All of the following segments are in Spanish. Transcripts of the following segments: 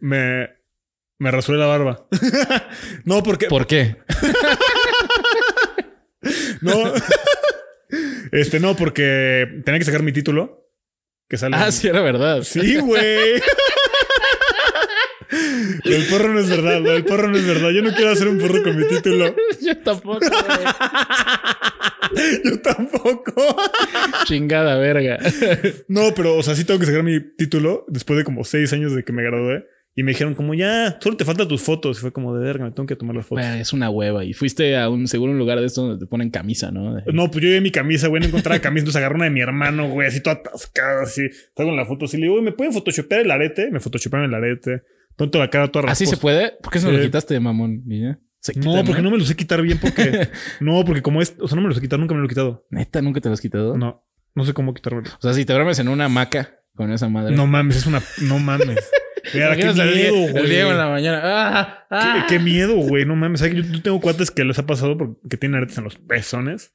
me, me rasuré la barba. no, porque. ¿Por qué? no. este, no, porque tenía que sacar mi título. Que sale. Ah, sí, era verdad. Sí, güey. El porro no es verdad, el porro no es verdad. Yo no quiero hacer un porro con mi título. Yo tampoco, güey. Yo tampoco. Chingada verga. No, pero, o sea, sí tengo que sacar mi título después de como seis años de que me gradué. Y me dijeron como, ya, solo te faltan tus fotos. Y fue como, de verga, me tengo que tomar las fotos. Es una hueva. Y fuiste a un, seguro un lugar de estos donde te ponen camisa, ¿no? No, pues yo llevé mi camisa, güey, no encontraba camisa. Entonces agarré una de mi hermano, güey, así toda atascada, así. Traigo la foto así. Le digo, güey, ¿me pueden photoshopear el arete? Me photoshopearon el arete. Tonto la cara toda ¿Así se rasposa. puede? ¿Por qué se lo quitaste, mamón? ¿Y ya? ¿Se quita, No, porque no me lo sé quitar bien porque... no, porque como es... O sea, no me lo sé quitar, nunca me lo he quitado. ¿Neta nunca te lo has quitado? No, no sé cómo quitármelo. O sea, si te duermes en una hamaca con esa madre. No mames, es una... No mames. Mira, qué el miedo, El güey. Diego en la mañana. ¡Ah! ¡Ah! Qué, qué miedo, güey. No mames. ¿Sabes que yo, yo tengo cuates que les ha pasado porque tienen aretes en los pezones.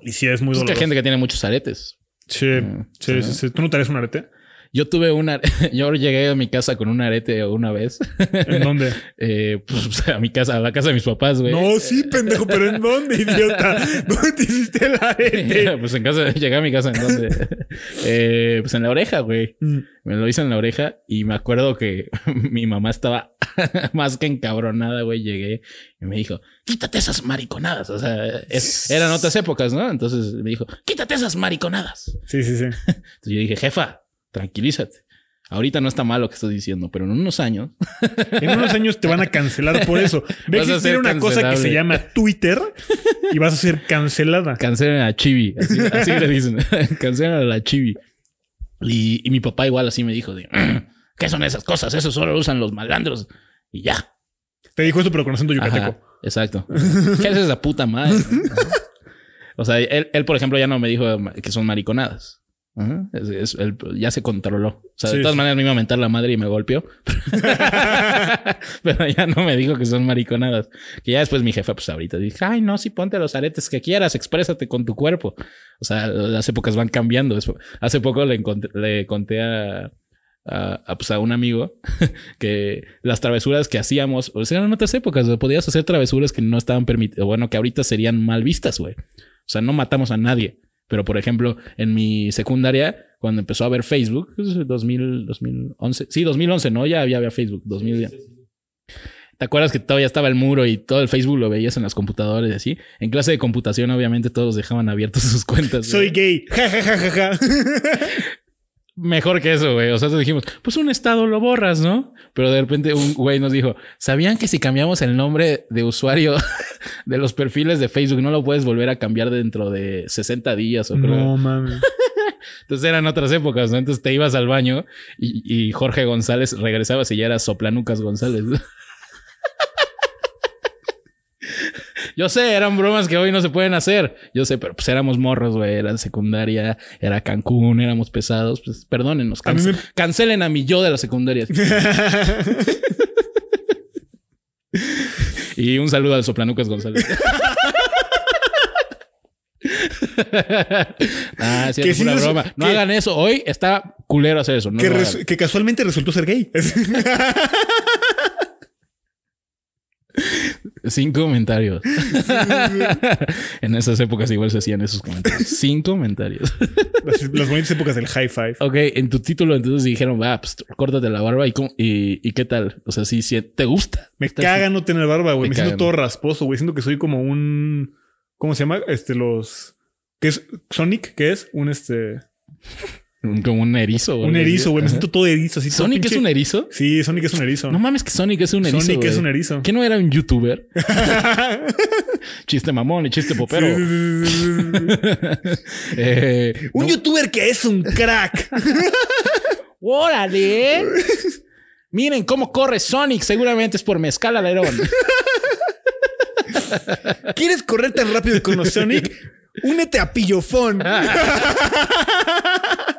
Y sí, es muy Es que doloroso. hay gente que tiene muchos aretes. Sí, Mm, sí, sí. sí, sí. ¿Tú no traes un arete? Yo tuve una... Yo llegué a mi casa con un arete una vez. ¿En dónde? Eh, pues a mi casa, a la casa de mis papás, güey. No, sí, pendejo, pero ¿en dónde, idiota? ¿Dónde te hiciste el arete? pues en casa, llegué a mi casa en donde. Eh, pues en la oreja, güey. Mm. Me lo hice en la oreja y me acuerdo que mi mamá estaba más que encabronada, güey. Llegué y me dijo, quítate esas mariconadas. O sea, es- eran otras épocas, ¿no? Entonces me dijo, quítate esas mariconadas. Sí, sí, sí. Entonces yo dije, jefa, tranquilízate. Ahorita no está mal lo que estás diciendo, pero en unos años En unos años te van a cancelar por eso. Ve Vas a existir una cosa que se llama Twitter y vas a ser cancelada. cancelen a Chibi. Así, así le dicen. cancelen a la Chibi. Y, y mi papá igual así me dijo de, ¿qué son esas cosas? Eso solo lo usan los malandros. Y ya. Te dijo eso, pero con acento Ajá, yucateco. exacto. ¿Qué es esa puta madre? o sea, él, él, por ejemplo, ya no me dijo que son mariconadas. Ajá, es- es- él ya se controló. O sea, de todas sí. maneras me iba a mentar la madre y me golpeó. Pero ya no me dijo que son mariconadas. Que ya después mi jefa, pues ahorita dije, ay, no, sí, ponte los aretes que quieras, exprésate con tu cuerpo. O sea, las épocas van cambiando. Hace poco le, le conté a, a, a, pues, a un amigo que las travesuras que hacíamos, o sea, eran otras épocas, o podías hacer travesuras que no estaban permitidas, bueno, que ahorita serían mal vistas, güey. O sea, no matamos a nadie. Pero, por ejemplo, en mi secundaria, cuando empezó a haber Facebook, pues, 2000, 2011, sí, 2011, ¿no? Ya había, había Facebook, 2000. ¿Te acuerdas que todavía estaba el muro y todo el Facebook lo veías en las computadoras y así? En clase de computación, obviamente, todos dejaban abiertos sus cuentas. Soy gay. Ja, ja, ja, ja, ja. Mejor que eso, güey. O sea, dijimos, pues un estado lo borras, ¿no? Pero de repente un güey nos dijo, ¿sabían que si cambiamos el nombre de usuario de los perfiles de Facebook no lo puedes volver a cambiar dentro de 60 días o creo? No mames. Entonces eran otras épocas, ¿no? Entonces te ibas al baño y, y Jorge González regresaba y ya era Soplanucas González. Yo sé, eran bromas que hoy no se pueden hacer. Yo sé, pero pues éramos morros, güey. Era secundaria, era Cancún, éramos pesados. Pues perdónenos. A me- Cancelen a mi yo de la secundaria. y un saludo al Soplanucas González. ah, sí, es una broma. No hagan eso. Hoy está culero hacer eso. No que, que casualmente resultó ser gay. Sin comentarios. en esas épocas igual se hacían esos comentarios. Sin comentarios. las, las bonitas épocas del high five. ok, en tu título entonces dijeron, va, pues córtate la barba y, y, y qué tal. O sea, sí, sí, ¿te gusta? Me ¿Estás- caga no tener barba, güey. Me siento todo rasposo, güey. Siento que soy como un. ¿Cómo se llama? Este, los. ¿Qué es? Sonic, ¿qué es? Un este. Como un erizo. Un erizo, güey. Me siento todo erizo. Así, ¿Sonic es un erizo? Sí, Sonic es un erizo. No mames que Sonic es un erizo. Sonic es un erizo. ¿Qué no era un youtuber? chiste mamón y chiste popero. Sí, sí, sí, sí, sí. Eh, Un no- youtuber que es un crack. ¡Órale! Miren cómo corre Sonic. Seguramente es por mezcal alerón. ¿Quieres correr tan rápido como Sonic? Únete a Pillofón.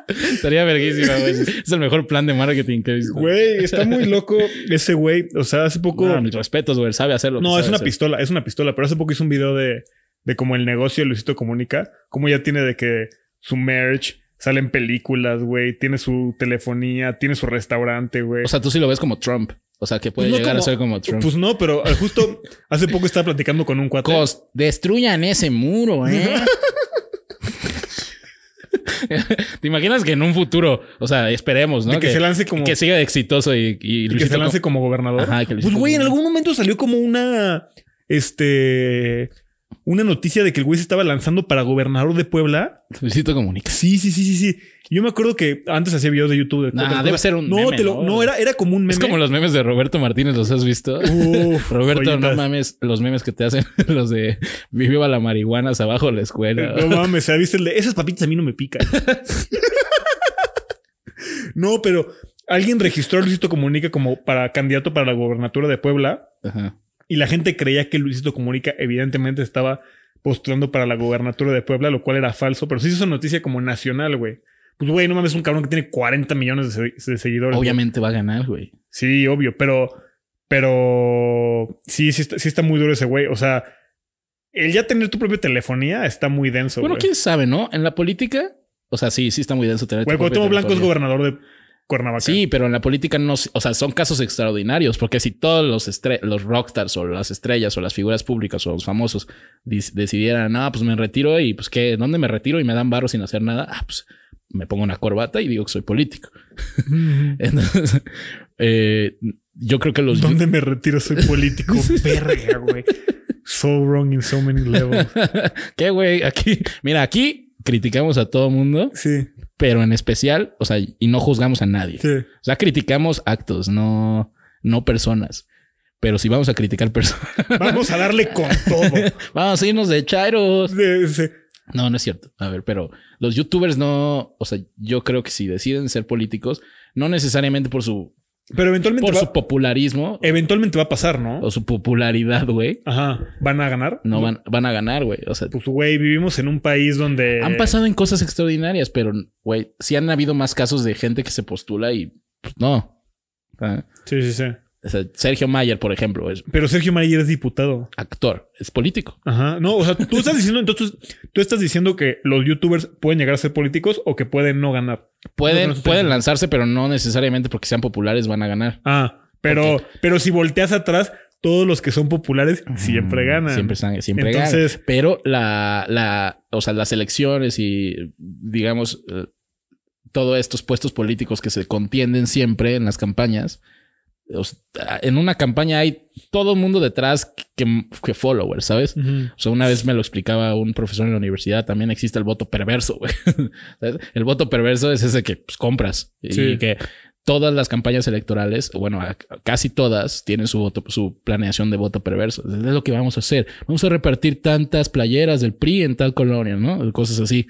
Estaría verguísima, güey. Es el mejor plan de marketing que he visto. Güey, está muy loco ese güey. O sea, hace poco. No, mis respetos, güey. Sabe hacerlo. No, es una hacer. pistola, es una pistola, pero hace poco hizo un video de, de como el negocio de Luisito Comunica, como ya tiene de que su merch salen películas, güey, tiene su telefonía, tiene su restaurante, güey. O sea, tú sí lo ves como Trump. O sea, que puede Pues no llegar a ser como Trump. Pues no, pero eh, justo hace poco estaba platicando con un cuate. Cos, destruyan ese muro, ¿eh? ¿Te imaginas que en un futuro, o sea, esperemos, ¿no? De que se lance como- Que siga exitoso y, y y que se lance co- como gobernador. Ajá, que pues güey, en algún momento salió como una. Este. Una noticia de que el güey se estaba lanzando para gobernador de Puebla. Luisito comunica. Sí, sí, sí, sí, sí. Yo me acuerdo que antes hacía videos de YouTube. De Nah, debe ser un No, meme, te lo, ¿no? no, era, era como un meme. Es como los memes de Roberto Martínez, ¿los has visto? Uf, Roberto, no joyitas. mames, los memes que te hacen, los de viva la marihuana abajo de la escuela. No mames, ¿se viste el de esas papitas a mí no me pican? no, pero alguien registró a Luisito Comunica como para candidato para la gobernatura de Puebla Ajá. Y la gente creía que Luisito Comunica evidentemente estaba postulando para la gobernatura de Puebla, lo cual era falso, pero sí hizo noticia como nacional, güey. Pues güey, no mames, es un cabrón que tiene 40 millones de, se- de seguidores. güey. Obviamente va a ganar, güey. Sí, obvio, pero pero sí, sí está, sí está muy duro ese güey, o sea, el ya tener tu propia telefonía está muy denso, Bueno, güey. quién sabe, ¿no? En la política, o sea, sí, sí está muy denso tener. tu Güey, Cuauhtémoc Blanco es gobernador de Cuernavaca. Sí, pero en la política no, o sea, son casos extraordinarios, porque si todos los, los rockstars o las estrellas o las figuras públicas o los famosos decidieran, no, pues me retiro y pues qué, ¿dónde me retiro y me dan barro sin hacer nada? Ah, pues me pongo una corbata y digo que soy político. Entonces, eh, yo creo que los ¿Dónde me retiro? Soy político. Verga, güey. So wrong in so many levels. ¿Qué, güey? Aquí, mira, aquí criticamos a todo mundo, Sí, pero en especial, o sea, y no juzgamos a nadie. sí. O sea, criticamos actos, no, no personas. Pero si vamos a criticar personas, Vamos a darle con todo. vamos a irnos de chairos. Sí, sí. No, no es cierto. A ver, pero los youtubers no, o sea, yo creo que si deciden ser políticos, no necesariamente por su, Pero eventualmente por va, su popularismo eventualmente va a pasar, ¿no? o su popularidad, güey, Ajá. ¿Van a ganar? no van, van a ganar, güey. O sea, Pues, güey, vivimos en un país donde... han pasado en cosas extraordinarias, pero, güey, sí han habido más casos de gente que se postula y pues, no. Ah, Sí, sí, sí. O sea, Sergio Mayer, por ejemplo, es Pero Sergio Mayer es diputado. actor, es político. Ajá. No, o sea, tú estás diciendo, entonces, tú estás diciendo que los youtubers pueden llegar a ser políticos o que pueden no ganar. Pueden, No, no, no, pueden lanzarse, pero no necesariamente porque sean populares van a ganar. Ah, pero, pero si volteas atrás, todos los que son populares siempre ganan. Siempre, están- siempre Entonces- ganan. Pero la, la, o sea, las elecciones y digamos, eh, todos estos puestos políticos que se contienden siempre en las campañas. O sea, en una campaña hay todo el mundo detrás que, que followers, ¿sabes? Ujú. O sea, una vez me lo explicaba un profesor en la universidad, también existe el voto perverso, güey. El voto perverso es ese que pues, compras y que todas las campañas electorales, bueno, casi todas tienen su voto, su planeación de voto perverso. Es lo que vamos a hacer. Vamos a repartir tantas playeras del PRI en tal colonia, ¿no? Cosas así.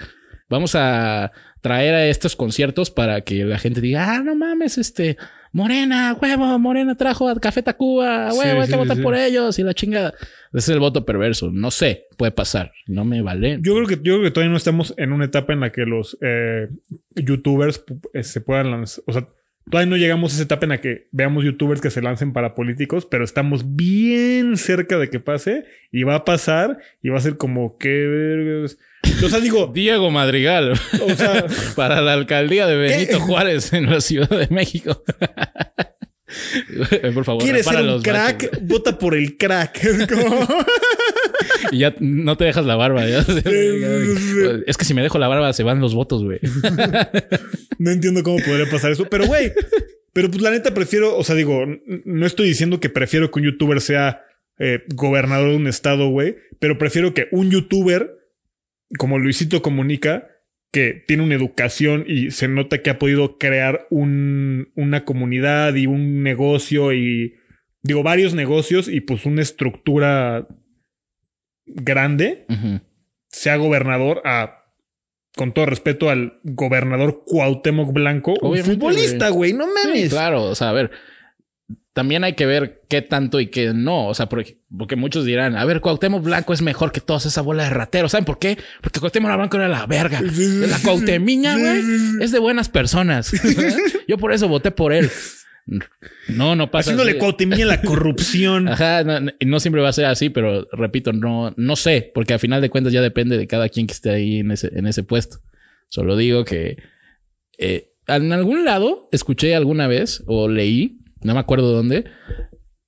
Vamos a traer a estos conciertos para que la gente diga, ah, no mames, este, Morena, huevo, Morena trajo a Café Tacuba, Sí, huevo, hay sí, que votar sí. por ellos y la chingada. Ese es el voto perverso. No sé, puede pasar. No me vale. Yo creo que yo creo que todavía no estamos en una etapa en la que los eh, youtubers eh, se puedan lanzar. O sea, todavía no llegamos a esa etapa en la que veamos youtubers que se lancen para políticos, pero estamos bien cerca de que pase y va a pasar y va a ser como que vergas. O sea, digo, Diego Madrigal o sea, para la alcaldía de Benito Juárez en la Ciudad de México. Por favor, ¿quieres ser un crack? Vota por el crack. Y ya no te dejas la barba. ya. Es que si me dejo la barba se van los votos, güey. No entiendo cómo podría pasar eso, pero güey, pero pues la neta prefiero, o sea, digo, no estoy diciendo que prefiero que un youtuber sea eh, gobernador de un estado, güey, pero prefiero que un youtuber como Luisito Comunica, que tiene una educación y se nota que ha podido crear un, una comunidad y un negocio y, digo, varios negocios y pues una estructura grande, sea gobernador a con todo respeto al gobernador Cuauhtémoc Blanco, Obviamente, un futbolista, güey, no Sí, mames. claro, o sea, a ver, también hay que ver qué tanto y qué no. O sea, porque, porque muchos dirán, a ver, Cuauhtémoc Blanco es mejor que toda esa bola de rateros. ¿Saben por qué? Porque Cuauhtémoc Blanco era la verga. La Cuauhtemiña, güey, es de buenas personas. Yo por eso voté por él. No, no pasa Haciéndole así. Cuauhtemilla la corrupción. Ajá, no, no siempre va a ser así, pero repito, no, no sé, porque al final de cuentas ya depende de cada quien que esté ahí en ese, en ese puesto. Solo digo que eh, en algún lado escuché alguna vez o leí, no me acuerdo dónde,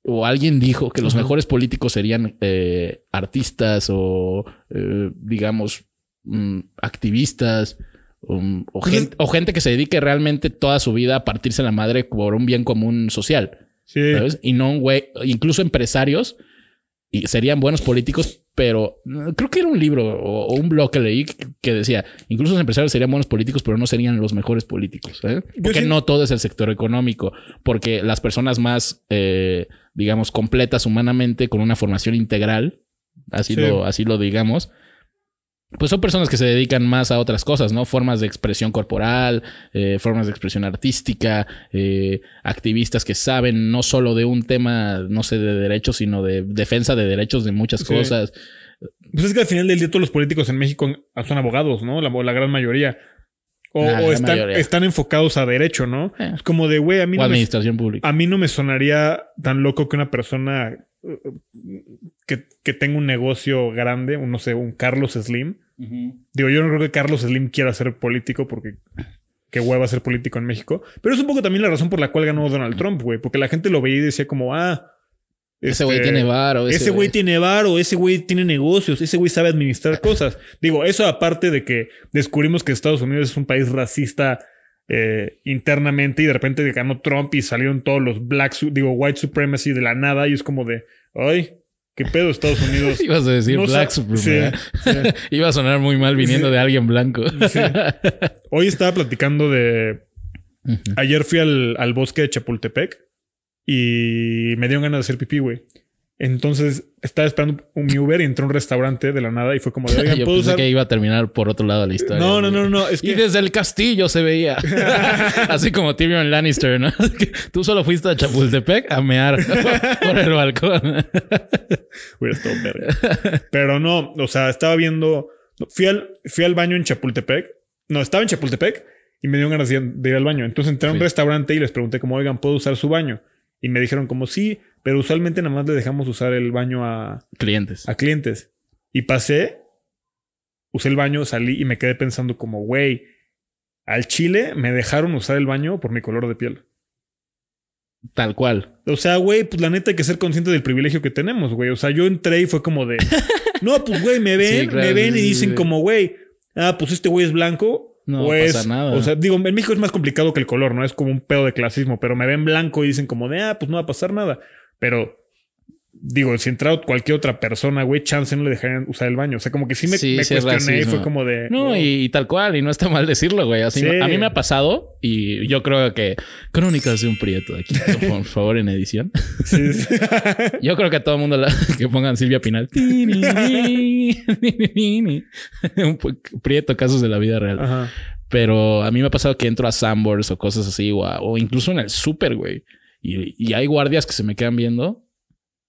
o alguien dijo que los mejores políticos serían eh, artistas o, eh, digamos, mm, activistas um, o, Pues gente, o gente que se dedique realmente toda su vida a partirse la madre por un bien común social. Sí. ¿sabes? Y no un güey, incluso empresarios y serían buenos políticos, pero mm, creo que era un libro o, un blog que leí que, decía, incluso los empresarios serían buenos políticos, pero no serían los mejores políticos. ¿eh? Porque sí- no todo es el sector económico, porque las personas más, eh, digamos, completas humanamente, con una formación integral, así, Sí. lo, así lo digamos, pues son personas que se dedican más a otras cosas, ¿no? Formas de expresión corporal, eh, formas de expresión artística, eh, activistas que saben no solo de un tema, no sé, de derechos, sino de defensa de derechos de muchas Sí. cosas. Pues es que al final del día todos los políticos en México son abogados, ¿no? La, la gran mayoría. O, están, mayoría. están enfocados a derecho, ¿no? Eh. Es como de, güey, a mí O no me, administración pública. a mí no me sonaría tan loco que una persona que, que tenga un negocio grande, un, no sé, un Carlos Slim. Digo, yo no creo que Carlos Slim quiera ser político porque qué hueva ser político en México. Pero es un poco también la razón por la cual ganó Donald Trump, güey. Porque la gente lo veía y decía como, ah... Ese güey este, tiene varo. Ese güey tiene varo, ese güey tiene negocios, ese güey sabe administrar cosas. Digo, eso aparte de que descubrimos que Estados Unidos es un país racista eh, internamente y de repente ganó Trump y salieron todos los black, digo, white supremacy de la nada y es como de, ay, qué pedo Estados Unidos. Ibas a decir No Black Supreme. sí, ¿verdad? Iba a sonar muy mal viniendo Sí. de alguien blanco. Sí. Hoy estaba platicando de, ayer fui al, al bosque de Chapultepec y me dieron ganas de hacer pipí, güey. Entonces estaba esperando un mi Uber y entró a un restaurante de la nada y fue como de, oigan, Yo ¿puedo pensé usar? que iba a terminar por otro lado de la historia. No, no, no, no. Es Y desde el castillo se veía. Así como Tyrion Lannister, ¿no? Tú solo fuiste a Chapultepec a mear por el balcón. hubiera estado verga. Pero no, o sea, estaba viendo. Fui al, fui al baño en Chapultepec. No, estaba en Chapultepec y me dio ganas de, de ir al baño. Entonces entré a un Sí. restaurante y les pregunté como, oigan, ¿puedo usar su baño? Y me dijeron como, sí, pero usualmente nada más le dejamos usar el baño a, Clientes. a clientes. Y pasé, usé el baño, salí y me quedé pensando como, güey, al chile me dejaron usar el baño por mi color de piel. Tal cual. O sea, güey, pues la neta hay que ser consciente del privilegio que tenemos, güey. O sea, yo entré y fue como de. No, pues, güey, me ven, Sí, claro, me ven sí, y dicen sí. como, güey, ah, pues este güey es blanco. No o es, pasa nada. O sea, digo, en México es más complicado que el color, ¿no? Es como un pedo de clasismo, pero me ven blanco y dicen como de, ah, pues no va a pasar nada. Pero, digo, si entrara cualquier otra persona, güey, chance no le dejarían usar el baño. O sea, como que sí me, Sí, me sí es cuestioné y fue como de. No, y, y tal cual, y no está mal decirlo, güey. Así Sí. a mí me ha pasado y yo creo que crónicas de un prieto aquí, por favor, en edición. Sí, sí. Yo creo que a todo el mundo la- que pongan Silvia Pinal. un prieto casos de la vida real. Ajá. Pero a mí me ha pasado que entro a Sambors o cosas así, o, a- o incluso en el súper, güey. Y, y hay guardias que se me quedan viendo.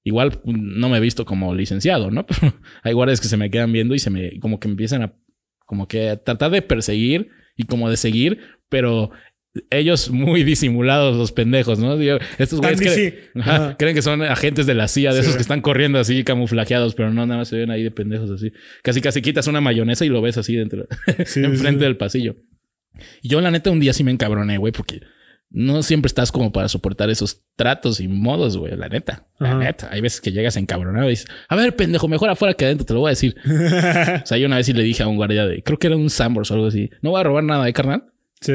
Igual no me he visto como licenciado, ¿no? Pero hay guardias que se me quedan viendo y se me, como que empiezan a, como que a tratar de perseguir y como de seguir, pero ellos muy disimulados, los pendejos, ¿no? Estos güeyes creen, Ajá. creen que son agentes de la CIA, de Sí. esos que están corriendo así camuflajeados, pero no, nada más se ven ahí de pendejos así. Casi, casi quitas una mayonesa y lo ves así dentro, Sí, enfrente sí. del pasillo. Y yo, la neta, un día sí me encabroné, güey, porque no siempre estás como para soportar esos tratos y modos, güey, la neta. La Ajá. neta. Hay veces que llegas encabronado y dices, a ver, pendejo, mejor afuera que adentro, te lo voy a decir. O sea, yo una vez sí le dije a un guardia de, creo que era un Sambors o algo así, no voy a robar nada, ¿eh, carnal? Sí.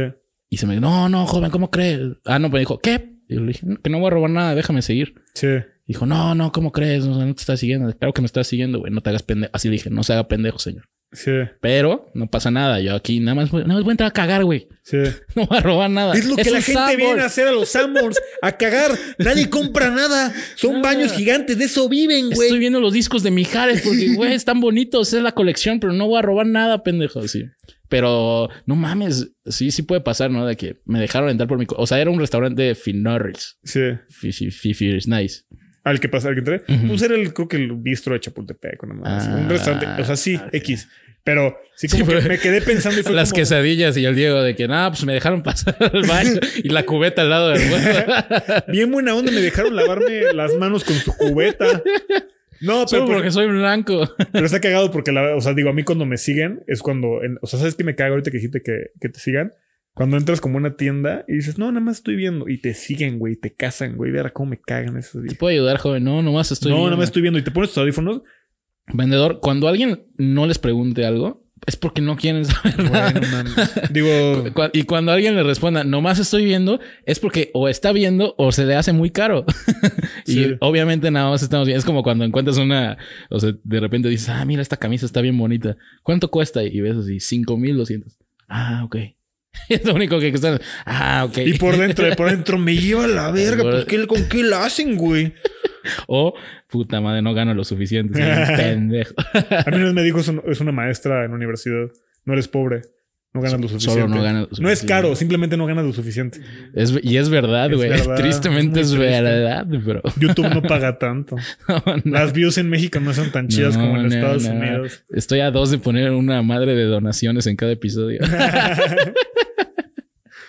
Y se me dijo, no, no, joven, ¿cómo crees? Ah, no, me dijo, ¿qué? Y yo le dije, que no voy a robar nada, déjame seguir. Sí. Dijo, no, no, ¿cómo crees? No, no te estás siguiendo. Claro que me estás siguiendo, güey. No te hagas pendejo. Así le dije, no se haga pendejo, señor. Sí. Pero no pasa nada. Yo aquí nada más, voy- nada más voy a entrar a cagar, güey. Sí. No voy a robar nada. Es lo que la gente Sanborns. viene a hacer a los Sanborns, a cagar. Nadie compra nada. Son baños gigantes, de eso viven, güey. Estoy viendo los discos de Mijares porque, güey, están bonitos. Es la colección, pero no voy a robar nada, pendejo. Sí. Pero no mames. Sí, sí puede pasar, ¿no? De que me dejaron entrar por mi... O sea, era un restaurante de Finorris. Sí. Fifi, nice. Al que pasa, al que entré. Ujú. Pues era el, creo que el bistro de Chapultepec, una madre así. Ah, un restaurante. O sea, sí. X. Pero sí, Sí, como que me quedé pensando y fue Las como- quesadillas y el Diego de que, nada, pues me dejaron pasar al baño y la cubeta al lado del huevo. Bien buena onda, me dejaron lavarme las manos con su cubeta. No, Solo pero, porque soy blanco. pero está cagado porque, la, o sea, digo, a mí cuando me siguen es cuando, en- o sea, ¿sabes qué me caga ahorita que dijiste que, que te sigan? Cuando entras como a una tienda y dices, no, nada más estoy viendo. Y te siguen, güey, te casan, güey. Verá cómo me cagan esos ¿Te días. puedo ayudar, joven? No, nomás estoy. no, viendo. nada más estoy viendo. Y te pones tus audífonos. Vendedor, cuando alguien no les pregunte algo, es porque no quieren saber nada. Digo, Y cuando alguien le responda, nomás estoy viendo, es porque o está viendo o se le hace muy caro. y Sí. obviamente nada más estamos viendo. Es como cuando encuentras una, o sea, de repente dices, ah, mira, esta camisa está bien bonita. ¿Cuánto cuesta? Y ves así, 5200. Ah, ok. es lo único que cuesta. Ah, ok. y por dentro, por dentro me lleva la verga. Pues, ¿qué, ¿con qué la hacen, güey? O, puta madre, no gano lo suficiente. soy un pendejo. A mí me dijo, es, un- es una maestra en la universidad. No eres pobre. No ganas lo suficiente. Solo no ganas lo No es suficiente. caro, simplemente no ganas lo suficiente. Es- y es verdad, güey. Tristemente es triste. verdad, bro. YouTube no paga tanto. No, no. Las views en México no son tan chidas No, como en Estados. Unidos. Estoy a dos de poner una madre de donaciones en cada episodio.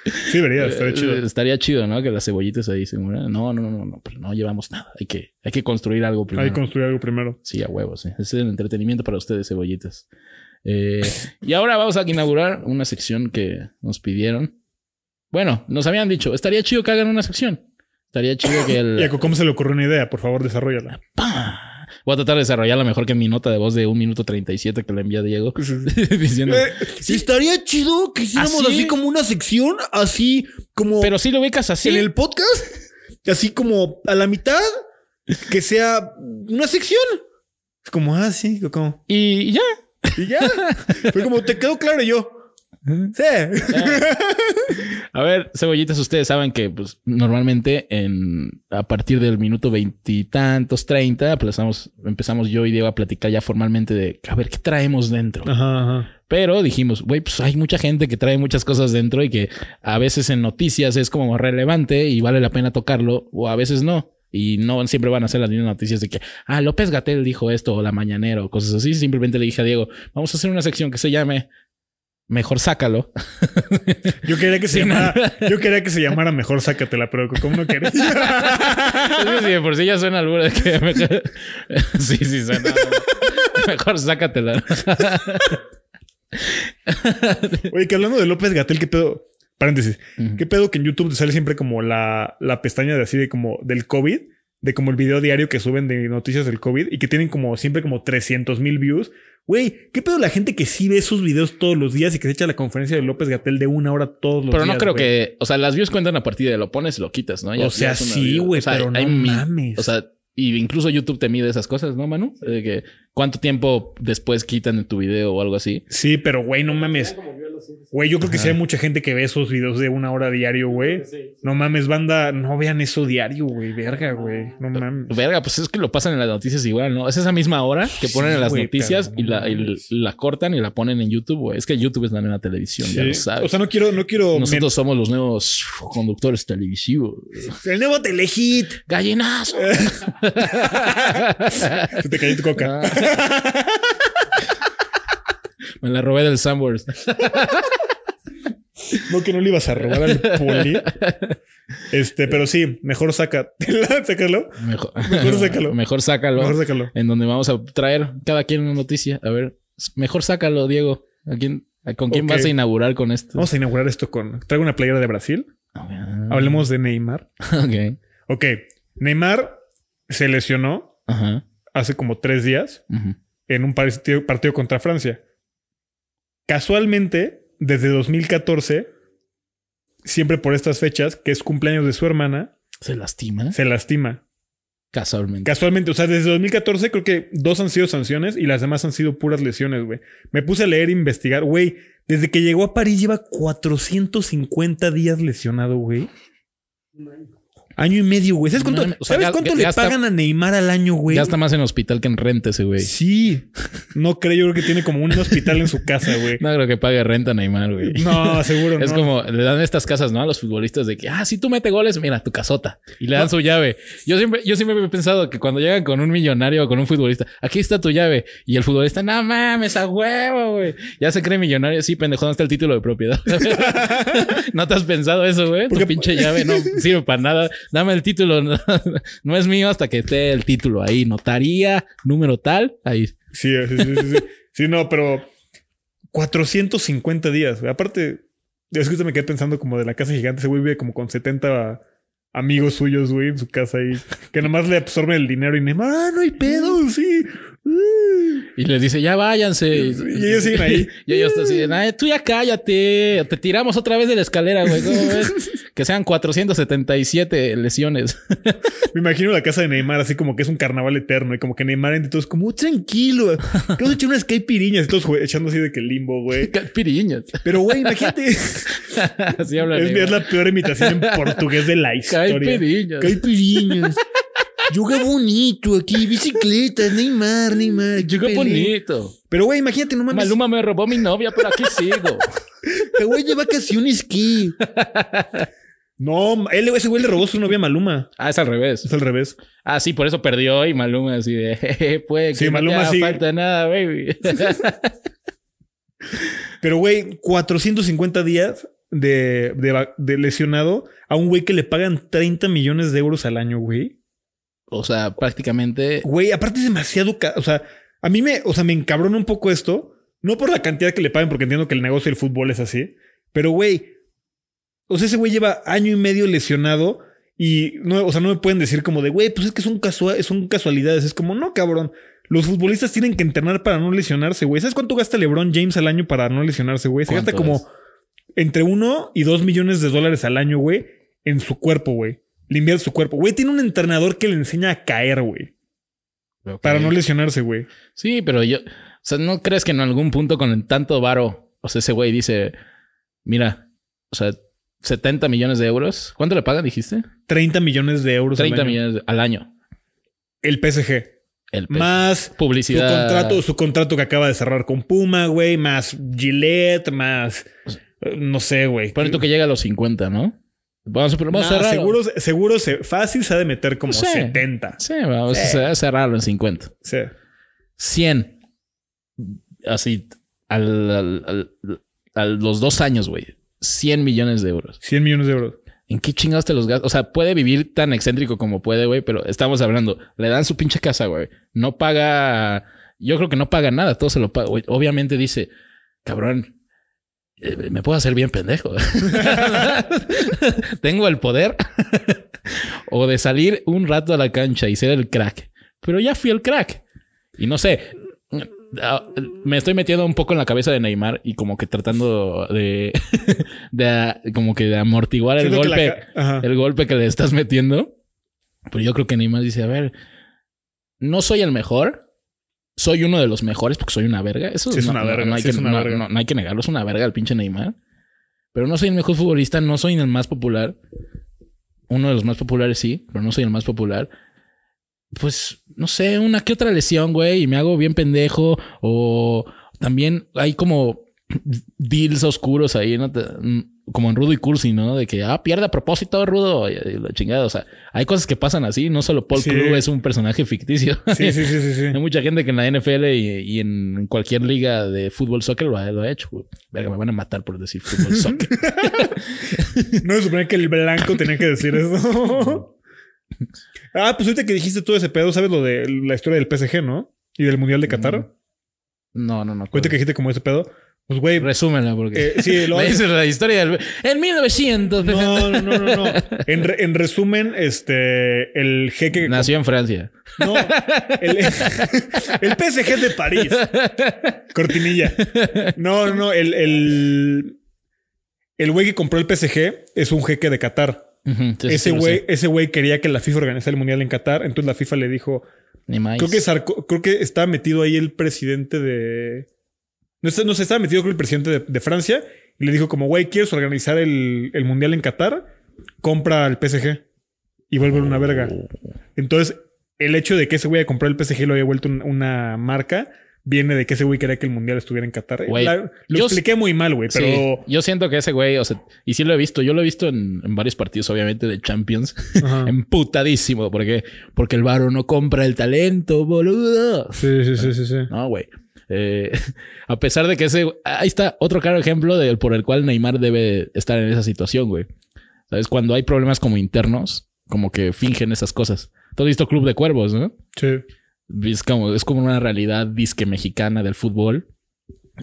Sí, debería, estaría chido. Eh, Estaría chido, ¿no? Que las cebollitas ahí se mueran. No, no, no, no, pero no llevamos nada. Hay que, hay que construir algo Hay primero. que construir algo primero. Sí, a huevos. ¿sí? Ese es el entretenimiento para ustedes, cebollitas. Eh, y ahora vamos a inaugurar una sección que nos pidieron. Bueno, nos habían dicho, estaría chido que hagan una sección. Estaría chido que el... Y a ¿cómo se le ocurrió una idea? Por favor, desarrollala. Voy a tratar de desarrollarla mejor que mi nota de voz de un minuto 37 que le envía Diego. diciendo... Eh, sí, estaría chido que hiciéramos ¿Así? así como una sección, así como Pero si lo ubicas así. en el podcast, así como a la mitad, que sea una sección. Es como, ah, sí, como. Y ya. Y ya. Fue como, te quedó claro y yo. Sí. A ver, cebollitas, ustedes saben que pues, normalmente en, a partir del minuto veintitantos, treinta, empezamos, empezamos yo y Diego a platicar ya formalmente de a ver qué traemos dentro. Ajá, ajá. Pero dijimos, güey, pues hay mucha gente que trae muchas cosas dentro y que a veces en noticias es como relevante y vale la pena tocarlo, o a veces no. Y no siempre van a ser las mismas noticias de que, ah, López Gatel dijo esto, o la mañanera, o cosas así. Simplemente le dije a Diego, vamos a hacer una sección que se llame Mejor Sácalo. Yo quería que se llamara, yo quería que se llamara mejor sácatela, pero como no quería. Es que si de por sí ya suena albura, es que mejor... sí, sí suena. Mejor sácatela. Oye, que hablando de López Gatel, ¿qué pedo? Paréntesis. ¿Qué pedo que en YouTube te sale siempre como la, la pestaña de así de como del COVID? De como el video diario que suben de noticias del COVID y que tienen como siempre como 300 mil views. Güey, ¿qué pedo la gente que sí ve esos videos todos los días y que se echa la conferencia de López Gatel de una hora todos los Pero días? no creo que, o sea, las views cuentan a partir de lo pones y lo quitas, ¿no? Ya- O sea, sí, güey, O sea, pero no hay mi- mames. O sea, y incluso YouTube te mide esas cosas, ¿no, Manu? De que cuánto tiempo después quitan tu video o algo así. Sí, pero güey, no mames. Güey, yo creo que sí hay mucha gente que ve esos videos de una hora diario, güey. No mames, banda, no vean eso diario, güey. Verga, güey. No mames. Verga, pues es que lo pasan en las noticias igual, ¿no? Es esa misma hora que ponen Sí, en las güey, noticias y, la, y la cortan y la ponen en YouTube, güey. Es que YouTube es la nueva televisión, ya lo sabes. O sea, no quiero, no quiero. Nosotros somos los nuevos conductores televisivos. El nuevo telehit. ¡Gallinazo! Se te cayó tu coca. Me la robé del Sandwars. No que no le ibas a robar al poli. Este, pero sí, mejor saca. Sácalo. Mejor, Mejor sácalo. Mejor sácalo. Mejor sácalo. En donde vamos a traer cada quien una noticia. A ver, mejor sácalo, Diego. ¿A quién, a- ¿Con quién vas a inaugurar con esto? Vamos a inaugurar esto con. Traigo una playera de Brasil. Ah, Hablemos de Neymar. Ok. Ok. Neymar se lesionó Ajá. hace como tres días en un partido, partido contra Francia. Casualmente, desde 2014, siempre por estas fechas, que es cumpleaños de su hermana, Se lastima. se lastima. Casualmente. Casualmente, o sea, desde 2014 creo que dos han sido sanciones y las demás han sido puras lesiones, güey. Me puse a leer e investigar, güey. Desde que llegó a París lleva 450 días lesionado, güey. Año y medio, güey. ¿Sabes cuánto, Mames, o sea, ¿sabes ya- cuánto ya le está- pagan a Neymar al año, güey? ya está más en hospital que en renta ese güey. Sí. No creo, yo creo que tiene como un hospital en su casa, güey. No creo que pague renta Neymar, güey. No, seguro no. Es como le dan estas casas, ¿no? A los futbolistas de que, ah, si tú metes goles, mira, tu casota. Y le dan su llave. Yo siempre, yo siempre he pensado que cuando llegan con un millonario o con un futbolista, aquí está tu llave. Y el futbolista, no mames, a huevo, güey. Ya se cree millonario. Sí, pendejo, ¿dónde está el título de propiedad? ¿No te has pensado eso, güey? Tu pinche llave no sirve para nada. Dame el título. No, es mío hasta que esté el título ahí. Notaría, número tal. Ahí. Sí, sí, sí, sí. sí. Sí, no, pero 450 días. Aparte, es que me quedé pensando como de la casa gigante. Ese güey vive como con 70 amigos suyos, güey, en su casa ahí. Que nomás le absorben el dinero y Neymar, ah, no hay pedo, sí. Uh". Y les dice, ya váyanse. Y ellos siguen ahí. Y ellos así, de, "Ay, tú ya cállate. Te tiramos otra vez de la escalera, güey. Que sean 477 lesiones. Me imagino la casa de Neymar así como que es un carnaval eterno y como que Neymar entre todos como tranquilo. Que vamos a echar unas caipiriñas y todos echando así de que limbo, güey. Piriñas. Pero güey, imagínate. Así habla Es, Neymar. es la peor imitación en portugués de la historia. Caipiriñas. Caipiriñas. Yoga bonito aquí, bicicletas, Neymar, Neymar. Pelé. bonito. Pero güey, imagínate, no mames. Maluma me robó mi novia, pero aquí sigo. Que güey de vacaciones ¿qué? No, él, ese güey le robó su novia a Maluma. Ah, es al revés. Es al revés. Ah, sí, por eso perdió y Maluma así de, "Jeje, puede que Sí, no te Maluma sí. falta nada, baby. Pero güey, 450 días de, de, de lesionado a un güey que le pagan 30 millones de euros al año, güey. O sea, prácticamente Güey, aparte es demasiado... O sea, a mí me, o sea, me encabrona un poco esto. No por la cantidad que le pagan, porque entiendo que el negocio del fútbol es así. Pero güey, o sea, ese güey lleva año y medio lesionado y no, o sea, no me pueden decir como de, güey, pues es que son, casua- son casualidades. Es como, no, cabrón. Los futbolistas tienen que entrenar para no lesionarse, güey. ¿Sabes cuánto gasta LeBron James al año para no lesionarse, güey? Se gasta ¿Cuánto como es? entre uno y dos millones de dólares al año, güey, en su cuerpo, güey. Invierte su cuerpo. Güey, tiene un entrenador que le enseña a caer, güey. Para no lesionarse, güey. Sí, pero yo, o sea, ¿no crees que en algún punto con el tanto varo, o sea, ese güey dice, mira, o sea, 70 millones de euros, ¿cuánto le pagan, dijiste? 30 millones de euros 30 al año. millones de- al año. El PSG. El Más su publicidad. contrato, su contrato que acaba de cerrar con Puma, güey. Más Gillette, más... No sé, güey. Pon tú que llega a los 50, ¿no? Vamos vamos a Nah, cerrarlo. seguro, seguro se, fácil se ha de meter como Sí. 70. Sí, vamos Sí. a cerrarlo en 50. Sí. 100. Así, al, al- al- a los dos años, güey. 100 millones de euros. 100 millones de euros. ¿En qué chingados te los gastas? O sea, puede vivir tan excéntrico como puede, güey, pero estamos hablando. Le dan su pinche casa, güey. No paga. Yo creo que no paga nada, todo se lo paga. Obviamente dice, cabrón, eh, me puedo hacer bien pendejo. Tengo el poder o de salir un rato a la cancha y ser el crack. Pero ya fui el crack. Y no sé, ah, me estoy metiendo un poco en la cabeza de Neymar y como que tratando de, de como que de amortiguar el Siento que la golpe, el golpe que le estás metiendo. Pero yo creo que Neymar dice, a ver, no soy el mejor, soy uno de los mejores porque soy una verga. Eso Sí, es una verga, no hay sí que, es una no- verga. no- no hay que negarlo, es una verga el pinche Neymar. Pero no soy el mejor futbolista, no soy el más popular. Uno de los más populares sí, pero no soy el más popular. Pues, no sé, una que otra lesión, güey, y me hago bien pendejo. O también hay como deals oscuros ahí, ¿no? Como en Rudo y Cursi, ¿no? De que, ah, pierde a propósito, Rudo. Y, y la chingada. O sea, hay cosas que pasan así. No solo Paul Sí. Es un personaje ficticio. Sí, sí, sí, sí, sí. Hay mucha gente que en la NFL y, y en cualquier liga de fútbol soccer lo ha, lo ha hecho. güey. Verga, me van a matar por decir fútbol soccer. No se supone que el blanco tenía que decir eso. ah, pues ahorita que dijiste todo ese pedo, ¿sabes lo de la historia del PSG, no? Y del Mundial de Qatar. No, no, no. Ahorita que dijiste como ese pedo. Pues, güey. Resúmela porque... eh, sí, lo Me dices la historia del... En 1900... No, no, no, no, no. En, re- en resumen, este, el jeque que Nació en Francia. No, el, el PSG de París. Cortinilla. No, no, no. El, el, el güey que compró el PSG es un jeque de Qatar. Sí, ese güey, ese güey quería que la FIFA organizara el mundial en Qatar. Entonces la FIFA le dijo: Ni más. Creo que, Sarko- creo que estaba metido ahí el presidente de. No, está- no sé, estaba metido con el presidente de, de Francia. Y le dijo: como, güey, ¿quieres organizar el, el mundial en Qatar? Compra el PSG. Y vuelve una verga. Entonces, el hecho de que ese güey haya comprado el PSG y lo haya vuelto un- una marca, viene de que ese güey quería que el mundial estuviera en Qatar. Güey, La- lo yo- expliqué muy mal, güey, pero. Sí, yo siento que ese güey, o sea, y sí lo he visto, yo lo he visto en, en varios partidos, obviamente, de Champions, emputadísimo, porque, porque el varo no compra el talento, boludo. Sí, sí, sí, sí, sí. No, güey. Eh, a pesar de que ese, ahí está otro claro ejemplo del por el cual Neymar debe estar en esa situación, güey. ¿Sabes? Cuando hay problemas como internos, como que fingen esas cosas. Tú has visto Club de Cuervos, ¿no? Sí. Es como, es como una realidad disque mexicana del fútbol.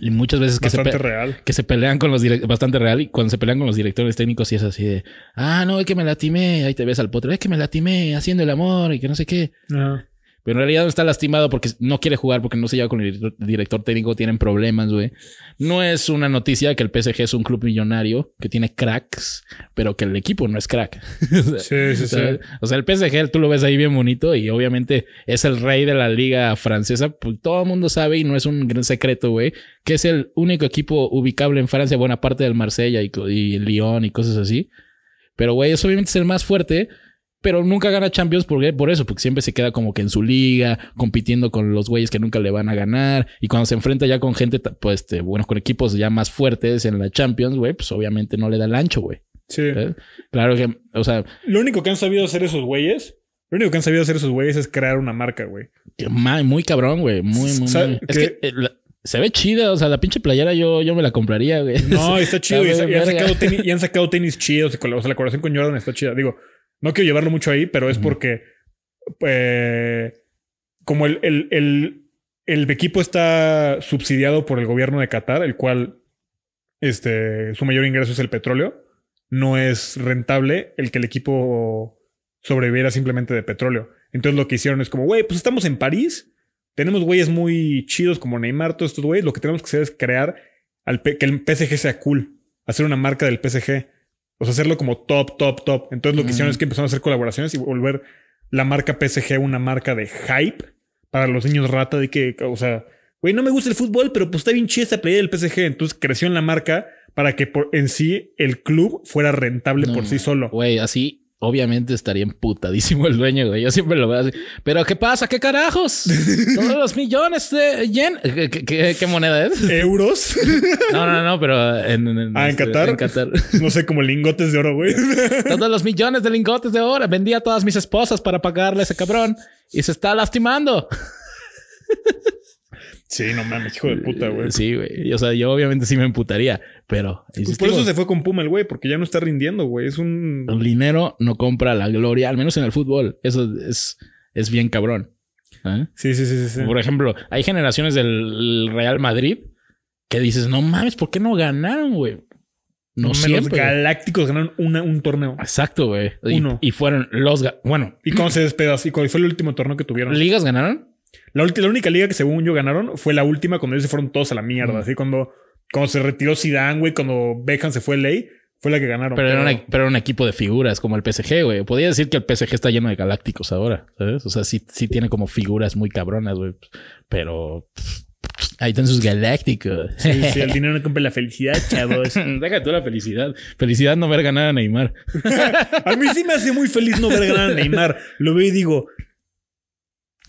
Y muchas veces que se, real. que se pelean con los direct- bastante real y cuando se pelean con los directores técnicos y es así de ah no es que me lastimé ahí te ves al potro es que me lastimé haciendo el amor y que no sé qué Ajá. Pero en realidad no está lastimado porque no quiere jugar porque no se lleva con el director- técnico tienen problemas güey no es una noticia que el PSG es un club millonario que tiene cracks pero que el equipo no es crack Sí, sí, sí. ¿sabes? O sea, el PSG tú lo ves ahí bien bonito y obviamente es el rey de la liga francesa. Pues todo el mundo sabe y no es un gran secreto, güey, que es el único equipo ubicable en Francia, buena parte del Marsella y, y Lyon y cosas así. Pero, güey, es obviamente es el más fuerte. Pero nunca gana Champions por, por eso, porque siempre se queda como que en su liga, compitiendo con los güeyes que nunca le van a ganar. Y cuando se enfrenta ya con gente, pues, este, bueno, con equipos ya más fuertes en la Champions, güey, pues obviamente no le da el ancho, güey. Sí. ¿sabes? Claro que, o sea, Lo único que han sabido hacer esos güeyes, lo único que han sabido hacer esos güeyes es crear una marca, güey. Muy cabrón, güey. Muy, muy, muy. Es que- eh, la- se ve chida. O sea, la pinche playera yo, yo me la compraría, güey. No, está chido. y, han sacado tenis, y han sacado tenis chidos. O sea, la colaboración con Jordan está chida. Digo, no quiero llevarlo mucho ahí, pero es porque eh, como el, el, el, el equipo está subsidiado por el gobierno de Qatar, el cual este, su mayor ingreso es el petróleo, no es rentable el que el equipo sobreviviera simplemente de petróleo. Entonces lo que hicieron es como, güey, pues estamos en París, tenemos güeyes muy chidos como Neymar, todos estos güeyes, lo que tenemos que hacer es crear al que el PSG sea cool, hacer una marca del PSG, o sea, hacerlo como top, top, top. Entonces lo que hicieron es que empezaron a hacer colaboraciones y volver la marca PSG una marca de hype para los niños rata de que, o sea, güey, no me gusta el fútbol, pero pues está bien chida esta playera del PSG. Entonces creció en la marca para que por, en sí el club fuera rentable No, por sí solo. Güey, así obviamente estaría emputadísimo el dueño, güey. Yo siempre lo veo así. Pero ¿qué pasa? ¿Qué carajos? Todos los millones de yen. ¿Qué, qué- qué- moneda es? Euros, No, no, no, pero en, en, Ah, ¿en este, Qatar? En Qatar. no sé, como lingotes de oro, güey. Todos los millones de lingotes de oro. Vendí a todas mis esposas para pagarle a ese cabrón. Y se está lastimando. Sí, no mames, hijo de puta, güey. Sí, güey. O sea, yo obviamente sí me emputaría, pero Pues por eso se fue con Puma el güey, porque ya no está rindiendo, güey. Es un. el dinero no compra la gloria, al menos en el fútbol. Eso es, es bien cabrón. ¿Eh? Sí, sí, sí, sí. Por ejemplo, hay generaciones del Real Madrid que dices, no mames, ¿por qué no ganaron, güey? No Los siempre. Galácticos ganaron una- un torneo. Exacto, güey. Uno. y fueron los... Bueno, ¿Y cómo se despedazó? ¿Y cuál fue el último torneo que tuvieron? ¿ligas ganaron? La, única liga que según yo ganaron fue la última cuando ellos se fueron todos a la mierda. Mm. Así cuando, cuando se retiró Zidane, güey, cuando Beckham se fue ley, fue la que ganaron. Pero, era, una- pero era un equipo de figuras como el PSG, güey. Podría decir que el PSG está lleno de galácticos ahora, ¿sabes? O sea, sí, sí tiene como figuras muy cabronas, güey. Pero ahí están sus galácticos. Sí, sí, el dinero no compra la felicidad, chavos. Deja tú la felicidad. Felicidad no ver ganar a Neymar. a mí sí me hace muy feliz no ver ganar a Neymar. Lo veo y digo,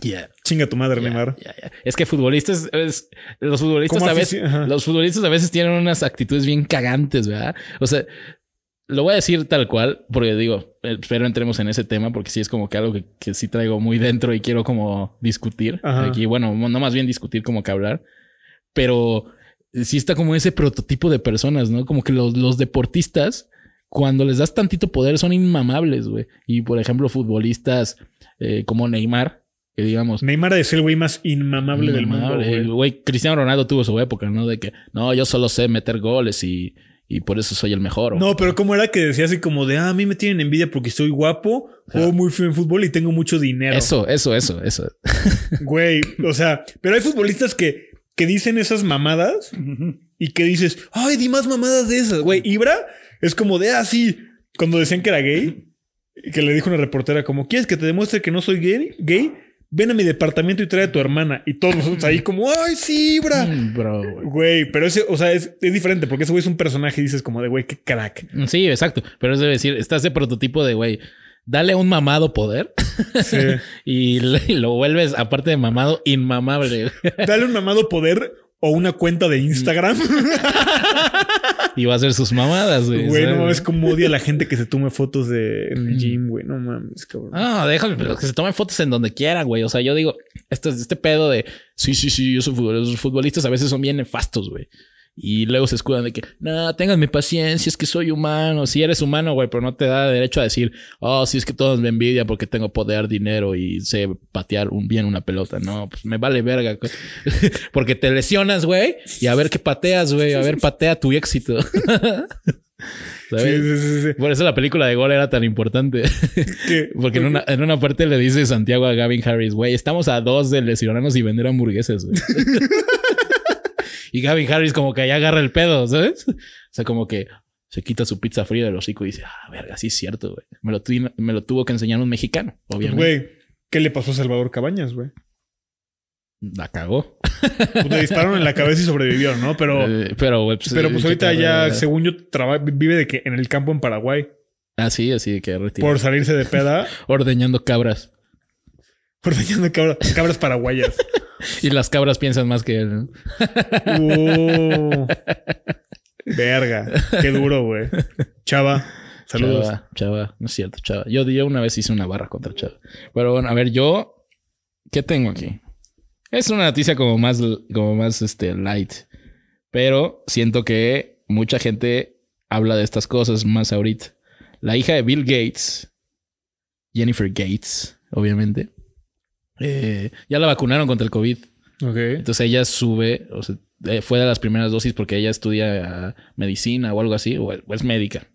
Ya, chinga tu madre, Neymar. Es que futbolistas, es- los futbolistas ¿Cómo a veces, Ajá. los futbolistas a veces tienen unas actitudes bien cagantes, ¿verdad? O sea, lo voy a decir tal cual, porque digo, espero entremos en ese tema, porque sí es como que algo que, que sí traigo muy dentro y quiero como discutir. Ajá. Aquí, bueno, no más bien discutir como que hablar, pero sí está como ese prototipo de personas, ¿no? Como que los, los deportistas, cuando les das tantito poder, son inmamables, güey. Y por ejemplo, futbolistas eh, como Neymar, que digamos, Neymar es el güey más inmamable del mundo. El güey, Cristiano Ronaldo tuvo su época, ¿no? De que, no, yo solo sé meter goles y, y por eso soy el mejor. No, pero ¿cómo era que decía así como de, ah, a mí me tienen envidia porque soy guapo, juego muy feo en fútbol y tengo mucho dinero? Eso, eso, eso, eso. Güey, o sea, pero hay futbolistas que, que dicen esas mamadas y que dices, ay, di más mamadas de esas. Güey, Ibra es como de, ah, sí, cuando decían que era gay, que le dijo una reportera como, ¿quieres que te demuestre que no soy gay? gay? Ven a mi departamento y trae a tu hermana. Y todos nosotros ahí como, ay, sí, Ibra. Mm, Bro, güey. Güey, pero ese, o sea, es, es diferente porque ese güey es un personaje y dices como de, güey, qué crack. Sí, exacto. Pero es de decir, está ese prototipo de, güey, dale un mamado poder Sí. y, le- y lo vuelves, aparte de mamado, inmamable. Dale un mamado poder o una cuenta de Instagram. y va a hacer sus mamadas, güey. Güey, no como odia a la gente que se tome fotos de en el gym, güey. No mames, cabrón. Ah, déjalo, pero que se tomen fotos en donde quiera, güey. O sea, yo digo, este, este pedo de sí, sí, sí, yo soy futbolista. Los futbolistas a veces son bien nefastos, güey. Y luego se escudan de que, no, ténganme paciencia, es que soy humano. Si eres humano, güey, pero no te da derecho a decir, oh, sí, es que todos me envidian porque tengo poder, dinero y sé patear un, bien una pelota. No, pues me vale verga. porque te lesionas, güey, y a ver qué pateas, güey, a ver, patea tu éxito. ¿Sabes? Sí, sí, sí, sí. Por eso la película de gol era tan importante. ¿Qué? Porque en una, en una parte le dice Santiago a Gavin Harris, güey, estamos a dos de lesionarnos y vender hamburguesas, güey. Y Gavin Harris como que ahí agarra el pedo, ¿sabes? O sea, como que se quita su pizza fría del hocico y dice, ah, verga, sí es cierto, güey. Me lo, me lo tuvo que enseñar un mexicano, obviamente. Güey, ¿qué le pasó a Salvador Cabañas, güey? La cagó. Pues le dispararon en la cabeza y sobrevivió, ¿no? Pero, Eh, pero, güey, pues, pero pues qué ahorita ya, según yo, vive de que en el campo en Paraguay. Así, así que retira. Por salirse de peda, Ordeñando cabras. Ordeñando cabra- cabras paraguayas. Y las cabras piensan más que él. ¿no? Uh, verga. Qué duro, güey. Chava, saludos. Chava, Chava, no es cierto, Chava. Yo, yo una vez hice una barra contra Chava. Pero bueno, a ver, yo, ¿qué tengo aquí? Es una noticia como más, como más este, light. Pero siento que mucha gente habla de estas cosas más ahorita. La hija de Bill Gates, Jennifer Gates, obviamente, eh, ya la vacunaron contra el COVID. Ok. Entonces ella sube, o sea, eh, fue de las primeras dosis porque ella estudia ah, medicina o algo así, o es médica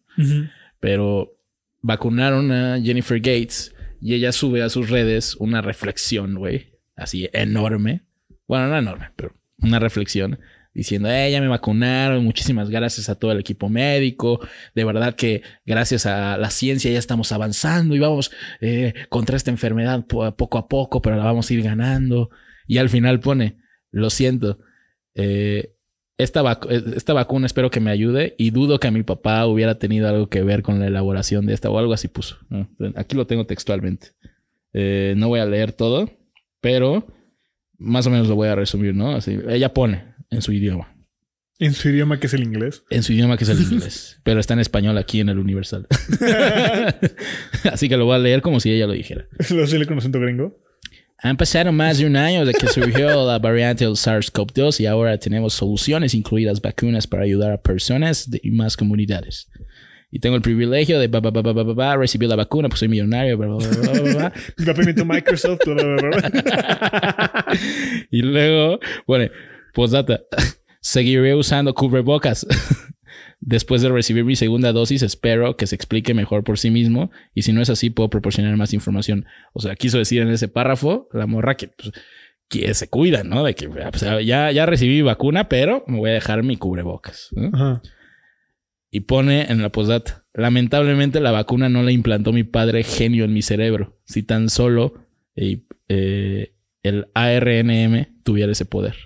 pero vacunaron a Jennifer Gates y ella sube a sus redes una reflexión, güey, así enorme. Bueno, no enorme, pero una reflexión diciendo, eh, ya me vacunaron, muchísimas gracias a todo el equipo médico, de verdad que gracias a la ciencia ya estamos avanzando y vamos eh, contra esta enfermedad po- poco a poco, pero la vamos a ir ganando. Y al final pone, lo siento, eh, esta, esta vacuna espero que me ayude y dudo que mi papá hubiera tenido algo que ver con la elaboración de esta o algo así puso. ¿no? Aquí lo tengo textualmente. Eh, no voy a leer todo, pero más o menos lo voy a resumir, ¿no? Así, ella pone en su idioma, En su idioma, que es el inglés. en su idioma que es el inglés, pero está en español aquí en el Universal. así que lo voy a leer como si ella lo dijera. Lo sé con acento gringo. Han pasado más de un año de que surgió la variante del SARS-CoV-2 y ahora tenemos soluciones, incluidas vacunas para ayudar a personas y más comunidades. Y tengo el privilegio de ba, ba, ba, recibir la vacuna, pues soy millonario. Mi papá Microsoft. y luego, bueno, postdata, seguiré usando cubrebocas. Después de recibir mi segunda dosis, espero que se explique mejor por sí mismo. Y si no es así, puedo proporcionar más información. O sea, quiso decir en ese párrafo la morra que, pues, que se cuida, ¿no? De que pues, ya, ya recibí vacuna, pero me voy a dejar mi cubrebocas. ¿no? Ajá. Y pone en la postdata, lamentablemente la vacuna no la implantó mi padre genio en mi cerebro. Si tan solo eh, eh, el ARNM tuviera ese poder.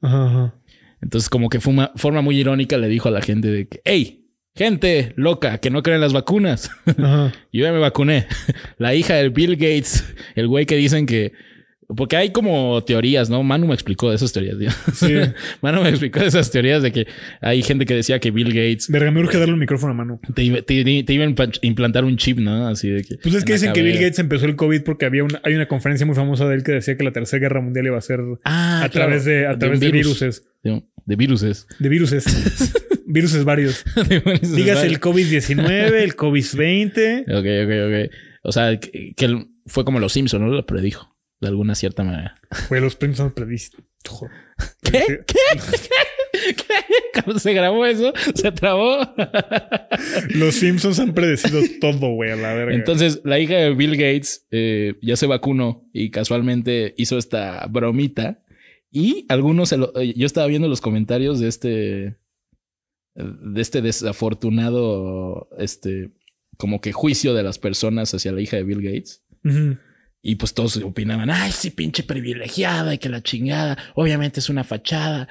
Ajá, ajá. Entonces, como que forma muy irónica, le dijo a la gente de que, hey, gente loca que no creen en las vacunas. Yo ya me vacuné. La hija de Bill Gates, el güey que dicen que... Porque hay como teorías, ¿no? Manu me explicó de esas teorías. tío. Sí. Manu me explicó de esas teorías de que hay gente que decía que Bill Gates Verga, me urge darle un micrófono a mano. te, te- te iba a implantar un chip, ¿no? Así de que... Pues es que dicen que Bill. Gates empezó el COVID porque había una, hay una conferencia muy famosa de él que decía que la tercera guerra mundial iba a ser Ah, a claro. través de, a través de virus. viruses. De, viruses. De viruses. viruses varios. Viruses Digas el varios. COVID-19, el COVID-20. Ok, ok, ok. O sea, que, que fue como los Simpson, ¿no? Lo predijo. De alguna cierta manera. Güey, los premios son previstos. ¿Qué? ¿Qué? ¿Qué? Se grabó eso, se trabó. Los Simpsons han predecido todo, güey, a la verga. Entonces, la hija de Bill Gates eh, ya se vacunó y casualmente hizo esta bromita. Y algunos, se lo- eh, yo estaba viendo los comentarios de este, de este desafortunado, este, como que juicio de las personas hacia la hija de Bill Gates. Y pues todos opinaban, ay, sí, pinche privilegiada y que la chingada, obviamente es una fachada.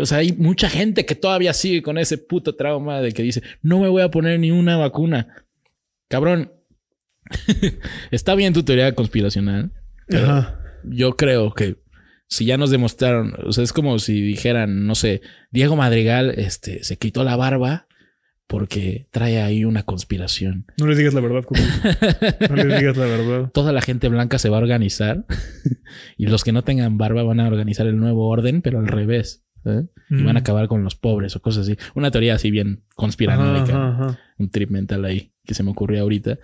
O sea, hay mucha gente que todavía sigue con ese puto trauma de que dice, no me voy a poner ni una vacuna. Cabrón, está bien tu teoría conspiracional. pero Ajá. Yo creo que si ya nos demostraron, o sea, es como si dijeran, no sé, Diego Madrigal este, se quitó la barba porque trae ahí una conspiración. No les digas la verdad, Cucu. No les digas la verdad. toda la gente blanca se va a organizar y los que no tengan barba van a organizar el nuevo orden, pero al revés. ¿sabes? Y van a acabar con los pobres o cosas así. Una teoría así bien conspiranoica. Ajá, ajá, ajá. Un trip mental ahí que se me ocurrió ahorita.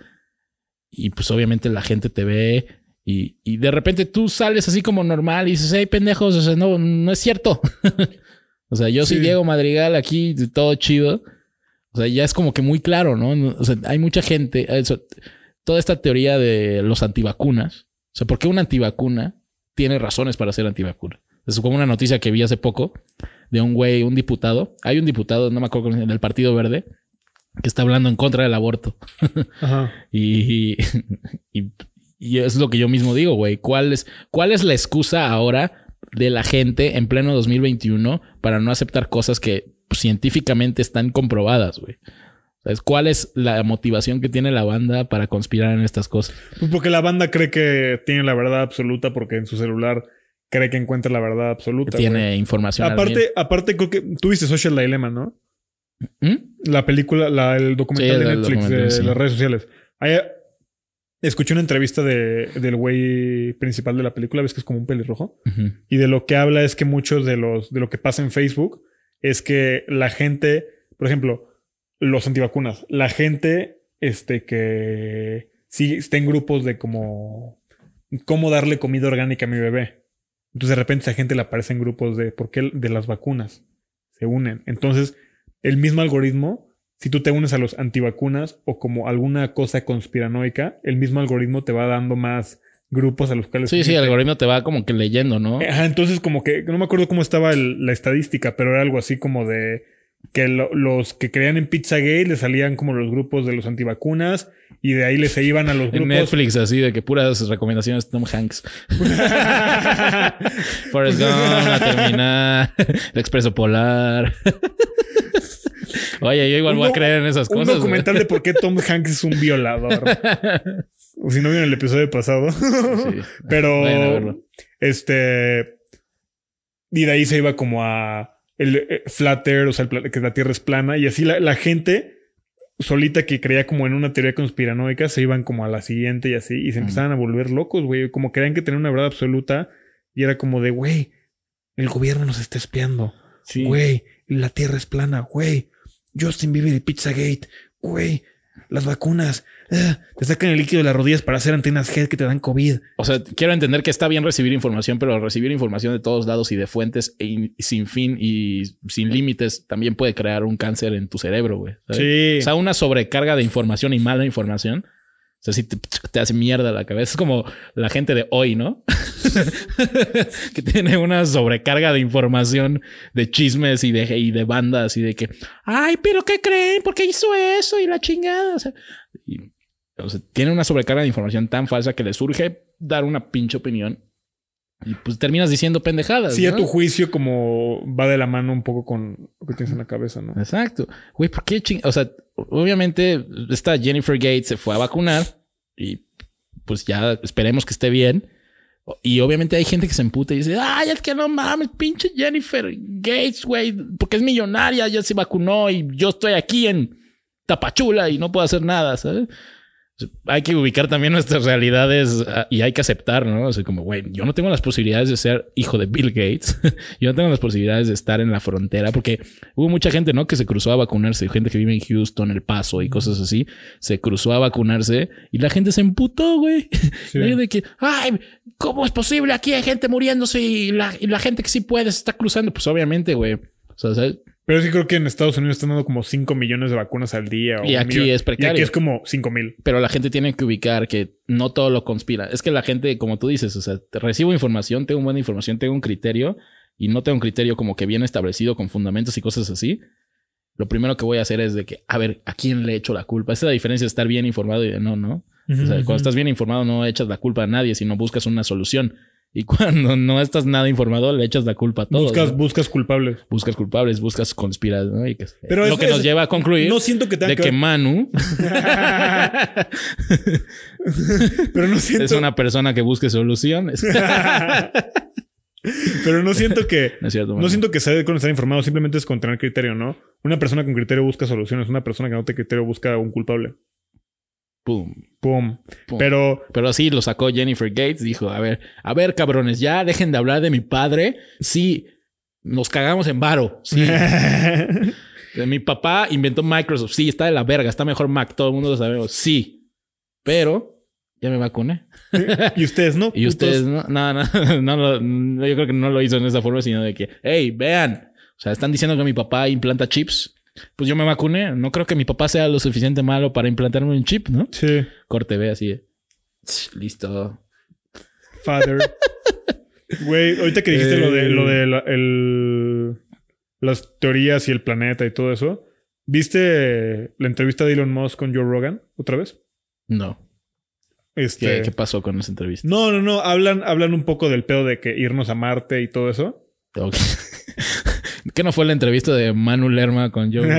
Y pues obviamente la gente te ve y, y de repente tú sales así como normal y dices, hey pendejos, o sea, no, no es cierto. o sea, yo soy Sí. Diego Madrigal aquí, todo chido. O sea, ya es como que muy claro, ¿no? O sea, hay mucha gente, eso, toda esta teoría de los antivacunas. O sea, ¿por qué una antivacuna tiene razones para ser antivacuna? Es como una noticia que vi hace poco de un güey, un diputado. Hay un diputado, no me acuerdo, del Partido Verde, que está hablando en contra del aborto. Ajá. Y, y, y es lo que yo mismo digo, güey. ¿Cuál es, ¿Cuál es la excusa ahora de la gente en pleno 2021 para no aceptar cosas que científicamente están comprobadas, güey? ¿Sabes? ¿Cuál es la motivación que tiene la banda para conspirar en estas cosas? Pues porque la banda cree que tiene la verdad absoluta porque en su celular cree que encuentra la verdad absoluta. tiene información. Aparte, aparte creo que tú viste Social Dilemma, ¿no? ¿Mm? La película, la, el documental Sí, de el Netflix documental, de sí. las redes sociales. Ahí, escuché una entrevista de, del güey principal de la película, ves que es como un pelirrojo. Y de lo que habla es que muchos de los de lo que pasa en Facebook es que la gente, por ejemplo, los antivacunas, la gente este que sí está en grupos de como cómo darle comida orgánica a mi bebé. Entonces de repente esa gente le aparece en grupos de por qué de las vacunas se unen. Entonces, el mismo algoritmo, si tú te unes a los antivacunas o como alguna cosa conspiranoica, el mismo algoritmo te va dando más grupos a los cuales Sí, sí, el algoritmo te va como que leyendo, ¿no? Ajá, entonces como que no me acuerdo cómo estaba el- la estadística, pero era algo así como de que lo- los que creían en Pizzagate le salían como los grupos de los antivacunas y de ahí les se iban a los En grupos. Netflix, así de que puras recomendaciones Tom Hanks. Forrest Gump, La Terminal, El Expreso Polar. Oye, yo igual Un voy a creer en esas un cosas. documental de por qué Tom Hanks es un violador. o si no vieron el episodio pasado. Sí. Pero este y de ahí se iba como a el eh, flat earth, o sea, el que la Tierra es plana y así la, la gente solita que creía como en una teoría conspiranoica se iban como a la siguiente y así y se empezaban a volver locos, güey, como creían que tenían una verdad absoluta y era como de, güey, el gobierno nos está espiando. Sí. Güey, la Tierra es plana, güey. Justin Bieber y Pizzagate, güey. Las vacunas, ah, te sacan el líquido de las rodillas para hacer antenas head que te dan COVID. O sea, quiero entender que está bien recibir información, pero recibir información de todos lados y de fuentes e in- sin fin y sin límites también puede crear un cáncer en tu cerebro, güey. ¿sabes? Sí. O sea, una sobrecarga de información y mala información. Sea, sí te, te hace mierda la cabeza. Es como la gente de hoy, ¿no? que tiene una sobrecarga de información, de chismes y de, y de bandas y de que, ay, pero ¿qué creen? ¿Por qué hizo eso? Y la chingada. O sea, tiene una sobrecarga de información tan falsa que le surge dar una pinche opinión y pues terminas diciendo pendejadas. Sí, a tu juicio como va de la mano un poco con lo que tienes en la cabeza, ¿no? Exacto. Güey, ¿por qué ching... O sea, obviamente esta Jennifer Gates se fue a vacunar y pues ya esperemos que esté bien. Y obviamente hay gente que se emputa y dice, ay, es que no mames, pinche Jennifer Gates, güey, porque es millonaria, ya se vacunó y yo estoy aquí en Tapachula y no puedo hacer nada, ¿sabes? Hay que ubicar también nuestras realidades ah, y hay que aceptar, ¿no? O sea, como, güey, yo no tengo las posibilidades de ser hijo de Bill Gates. yo no tengo las posibilidades de estar en la frontera porque hubo mucha gente, ¿no? Que se cruzó a vacunarse. Gente que vive en Houston, El Paso y cosas así. Se cruzó a vacunarse y la gente se emputó, güey. Sí. De que, ay, ¿cómo es posible? Aquí hay gente muriéndose y la, y la gente que sí puede se está cruzando. Pues obviamente, güey. O sea, ¿sabes? Pero sí creo que en Estados Unidos están dando como 5 millones de vacunas al día. o Y aquí millón. es precario. Y aquí es como 5 mil. Pero la gente tiene que ubicar que no todo lo conspira. Es que la gente, como tú dices, o sea, recibo información, tengo buena información, tengo un criterio y no tengo un criterio como que bien establecido con fundamentos y cosas así. Lo primero que voy a hacer es de que, a ver, ¿a quién le echo la culpa? Esa es la diferencia de estar bien informado y de no, no. O sea, cuando estás bien informado no echas la culpa a nadie, sino buscas una solución. Y cuando no estás nada informado, le echas la culpa a todos. buscas, ¿no? buscas culpables. Buscas culpables, buscas conspiras, ¿no? Y que, Pero lo es- que nos es- lleva a concluir No siento que tenga de que Manu Pero no siento. es una persona que busque soluciones. Pero no siento que. No cierto, siento que sea con estar informado, simplemente es con tener criterio, ¿no? Una persona con criterio busca soluciones, una persona que no tiene criterio busca un culpable. Pum, Pum. pum. Pero Pero así lo sacó Jennifer Gates. Dijo, a ver, a ver, cabrones, ya dejen de hablar de mi padre. Sí, Nos cagamos en varo. Sí. Mi papá inventó Microsoft. Sí, está de la verga. Está mejor Mac. Todo el mundo lo sabemos. Sí. Pero ya me vacuné. y ustedes no. Y ustedes no, no, no, no, no, yo creo que no lo hizo en esa forma, sino de que, hey, vean, o sea, están diciendo que mi papá implanta chips. Pues yo me vacuné. No creo que mi papá sea lo suficiente malo para implantarme un chip, ¿no? Sí. Corte ve así. de, "Ch, Listo. Father. Güey, ahorita que dijiste lo de, lo de la- el- las teorías y el planeta y todo eso, ¿viste la entrevista de Elon Musk con Joe Rogan otra vez? No. Este, ¿Qué, qué pasó con esa entrevista? No, no, no. Hablan, hablan un poco del pedo de que irnos a Marte y todo eso. Ok. ¿Qué no fue la entrevista de Manu Lerma con Joe?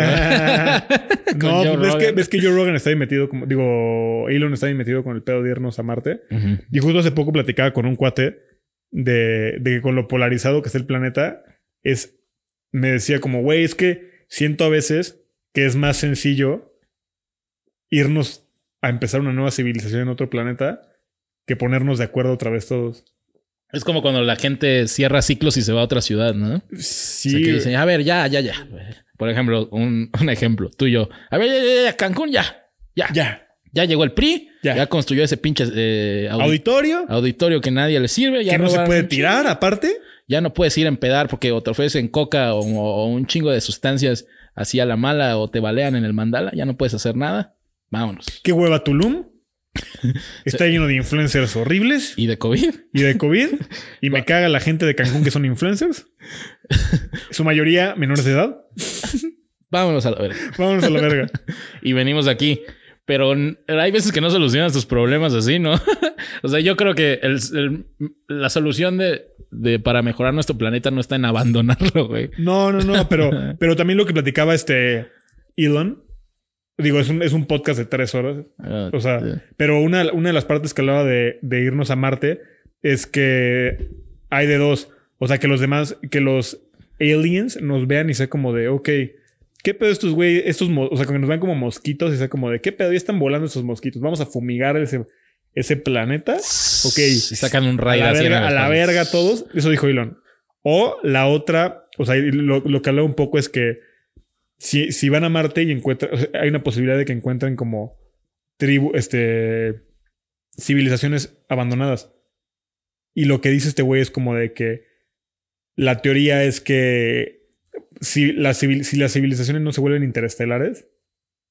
Con no, Joe ves que, Rogan. ves que Joe Rogan está ahí metido, como, digo, Elon está ahí metido con el pedo de irnos a Marte. Y justo hace poco platicaba con un cuate de, de que con lo polarizado que está el planeta, es, me decía como, güey, es que siento a veces que es más sencillo irnos a empezar una nueva civilización en otro planeta que ponernos de acuerdo otra vez todos. Es como cuando la gente cierra ciclos y se va a otra ciudad, ¿no? Sí. O sea, que dicen, a ver, ya, ya, ya. Por ejemplo, un, un ejemplo, tú y yo. A ver, ya, ya, ya, Cancún, ya. Ya. Ya, ya. llegó el PRI. Ya. Ya, construyó ese pinche eh, audi- Auditorio. auditorio que nadie le sirve. Ya que no se puede chingo. tirar aparte. Ya no puedes ir a empedar porque o te ofrecen coca o, o un chingo de sustancias así a la mala o te balean en el mandala. Ya no puedes hacer nada. Vámonos. ¿Qué hueva Tulum? Está lleno de influencers horribles ¿Y de COVID? y de COVID. Y me caga la gente de Cancún que son influencers. Su mayoría menores de edad. Vámonos a la verga. Vámonos a la verga. y venimos aquí. Pero hay veces que no solucionas tus problemas así, ¿no? o sea, yo creo que el- el- la solución de, de para mejorar nuestro planeta no está en abandonarlo, güey. No, no, no, pero, pero también lo que platicaba este Elon. Digo, es un, es un podcast de tres horas. Ah, O sea, pero una, una de las partes que hablaba de, de irnos a Marte es que hay de dos. O sea, que los demás, que los aliens nos vean y sea como de, ok, ¿qué pedo estos güey? Estos, o sea, que nos vean como mosquitos y sea como de, ¿qué pedo? Ya están volando estos mosquitos. Vamos a fumigar ese, ese planeta. Ok. y sacan un A rayo la, así en verga, a la verga todos. Eso dijo Elon. O la otra, o sea, lo, lo que hablaba un poco es que si, si van a Marte y encuentran, hay una posibilidad de que encuentren como tribu, este, civilizaciones abandonadas. Y lo que dice este güey es como de que la teoría es que si, civil- si las civilizaciones no se vuelven interestelares,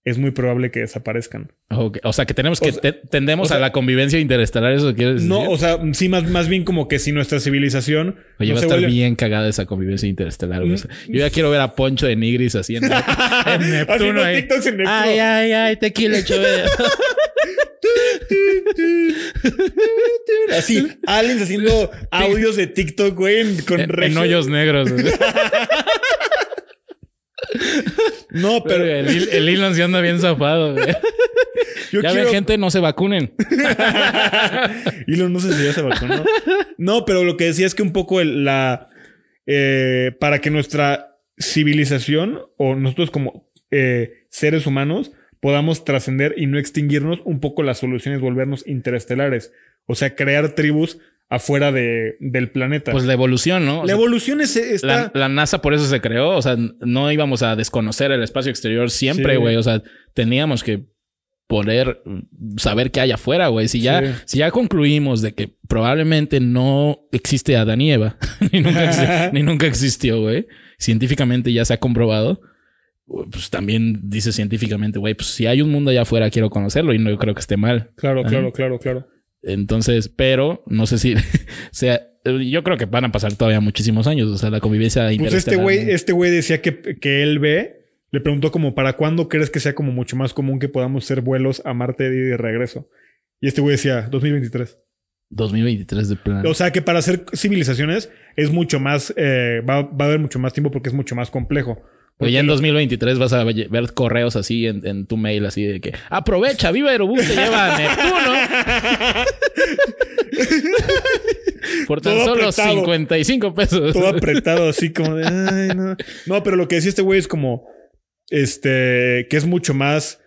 es muy probable que desaparezcan. Ok, O sea, que tenemos que O sea- te- tendemos o sea- a la convivencia interestelar, ¿eso quieres decir? No, o sea, sí, más, más bien como que si nuestra civilización Oye, no va a estar vuelve- bien cagada esa convivencia interestelar. güey. O sea, Yo ya quiero ver a Poncho de Nigris así en, Neptuno. Haciendo. TikToks en Neptuno. Ay, ay, ay, tequila chévere. Así, aliens haciendo audios de TikTok, güey, con en, en hoyos negros. No, Pero el, el Elon se anda bien zafado. güey. yo ya quiero... ven, gente, no se vacunen. Elon no sé si ya se vacunó. No, pero lo que decía es que un poco el- la... eh, para que nuestra civilización o nosotros como eh, seres humanos podamos trascender y no extinguirnos, un poco la solución es volvernos interestelares. O sea, crear tribus afuera de, del planeta. Pues la evolución, ¿no? O la sea, evolución es, está... la, la NASA por eso se creó. O sea, no íbamos a desconocer el espacio exterior siempre, Sí. güey. O sea, teníamos que poder saber qué hay afuera, güey. Si ya, Sí. si ya concluimos de que probablemente no existe Adán y Eva, ni, nunca exi- ni nunca existió, güey. Científicamente ya se ha comprobado. Pues también dice científicamente, güey, pues si hay un mundo allá afuera, quiero conocerlo y no creo que esté mal. Claro, Ajá. claro, claro, claro. Entonces, pero no sé si sea. Yo creo que van a pasar todavía muchísimos años. O sea, la convivencia Pues este güey, ¿no? este güey decía que, que él ve, le preguntó como para cuándo crees que sea como mucho más común que podamos hacer vuelos a Marte y de regreso. Y este güey decía 2023. 2023 de plan. O sea que para hacer civilizaciones es mucho más, eh, va, va a haber mucho más tiempo porque es mucho más complejo. Pero ya en lo- 2023 vas a ve- ver correos así en, en tu mail, así de que aprovecha, Viva Aerobús te lleva a Neptuno por tan Todo solo apretado. 55 pesos. todo apretado así como de, "Ay, no. No, pero lo que decía este güey es como, este, que es mucho más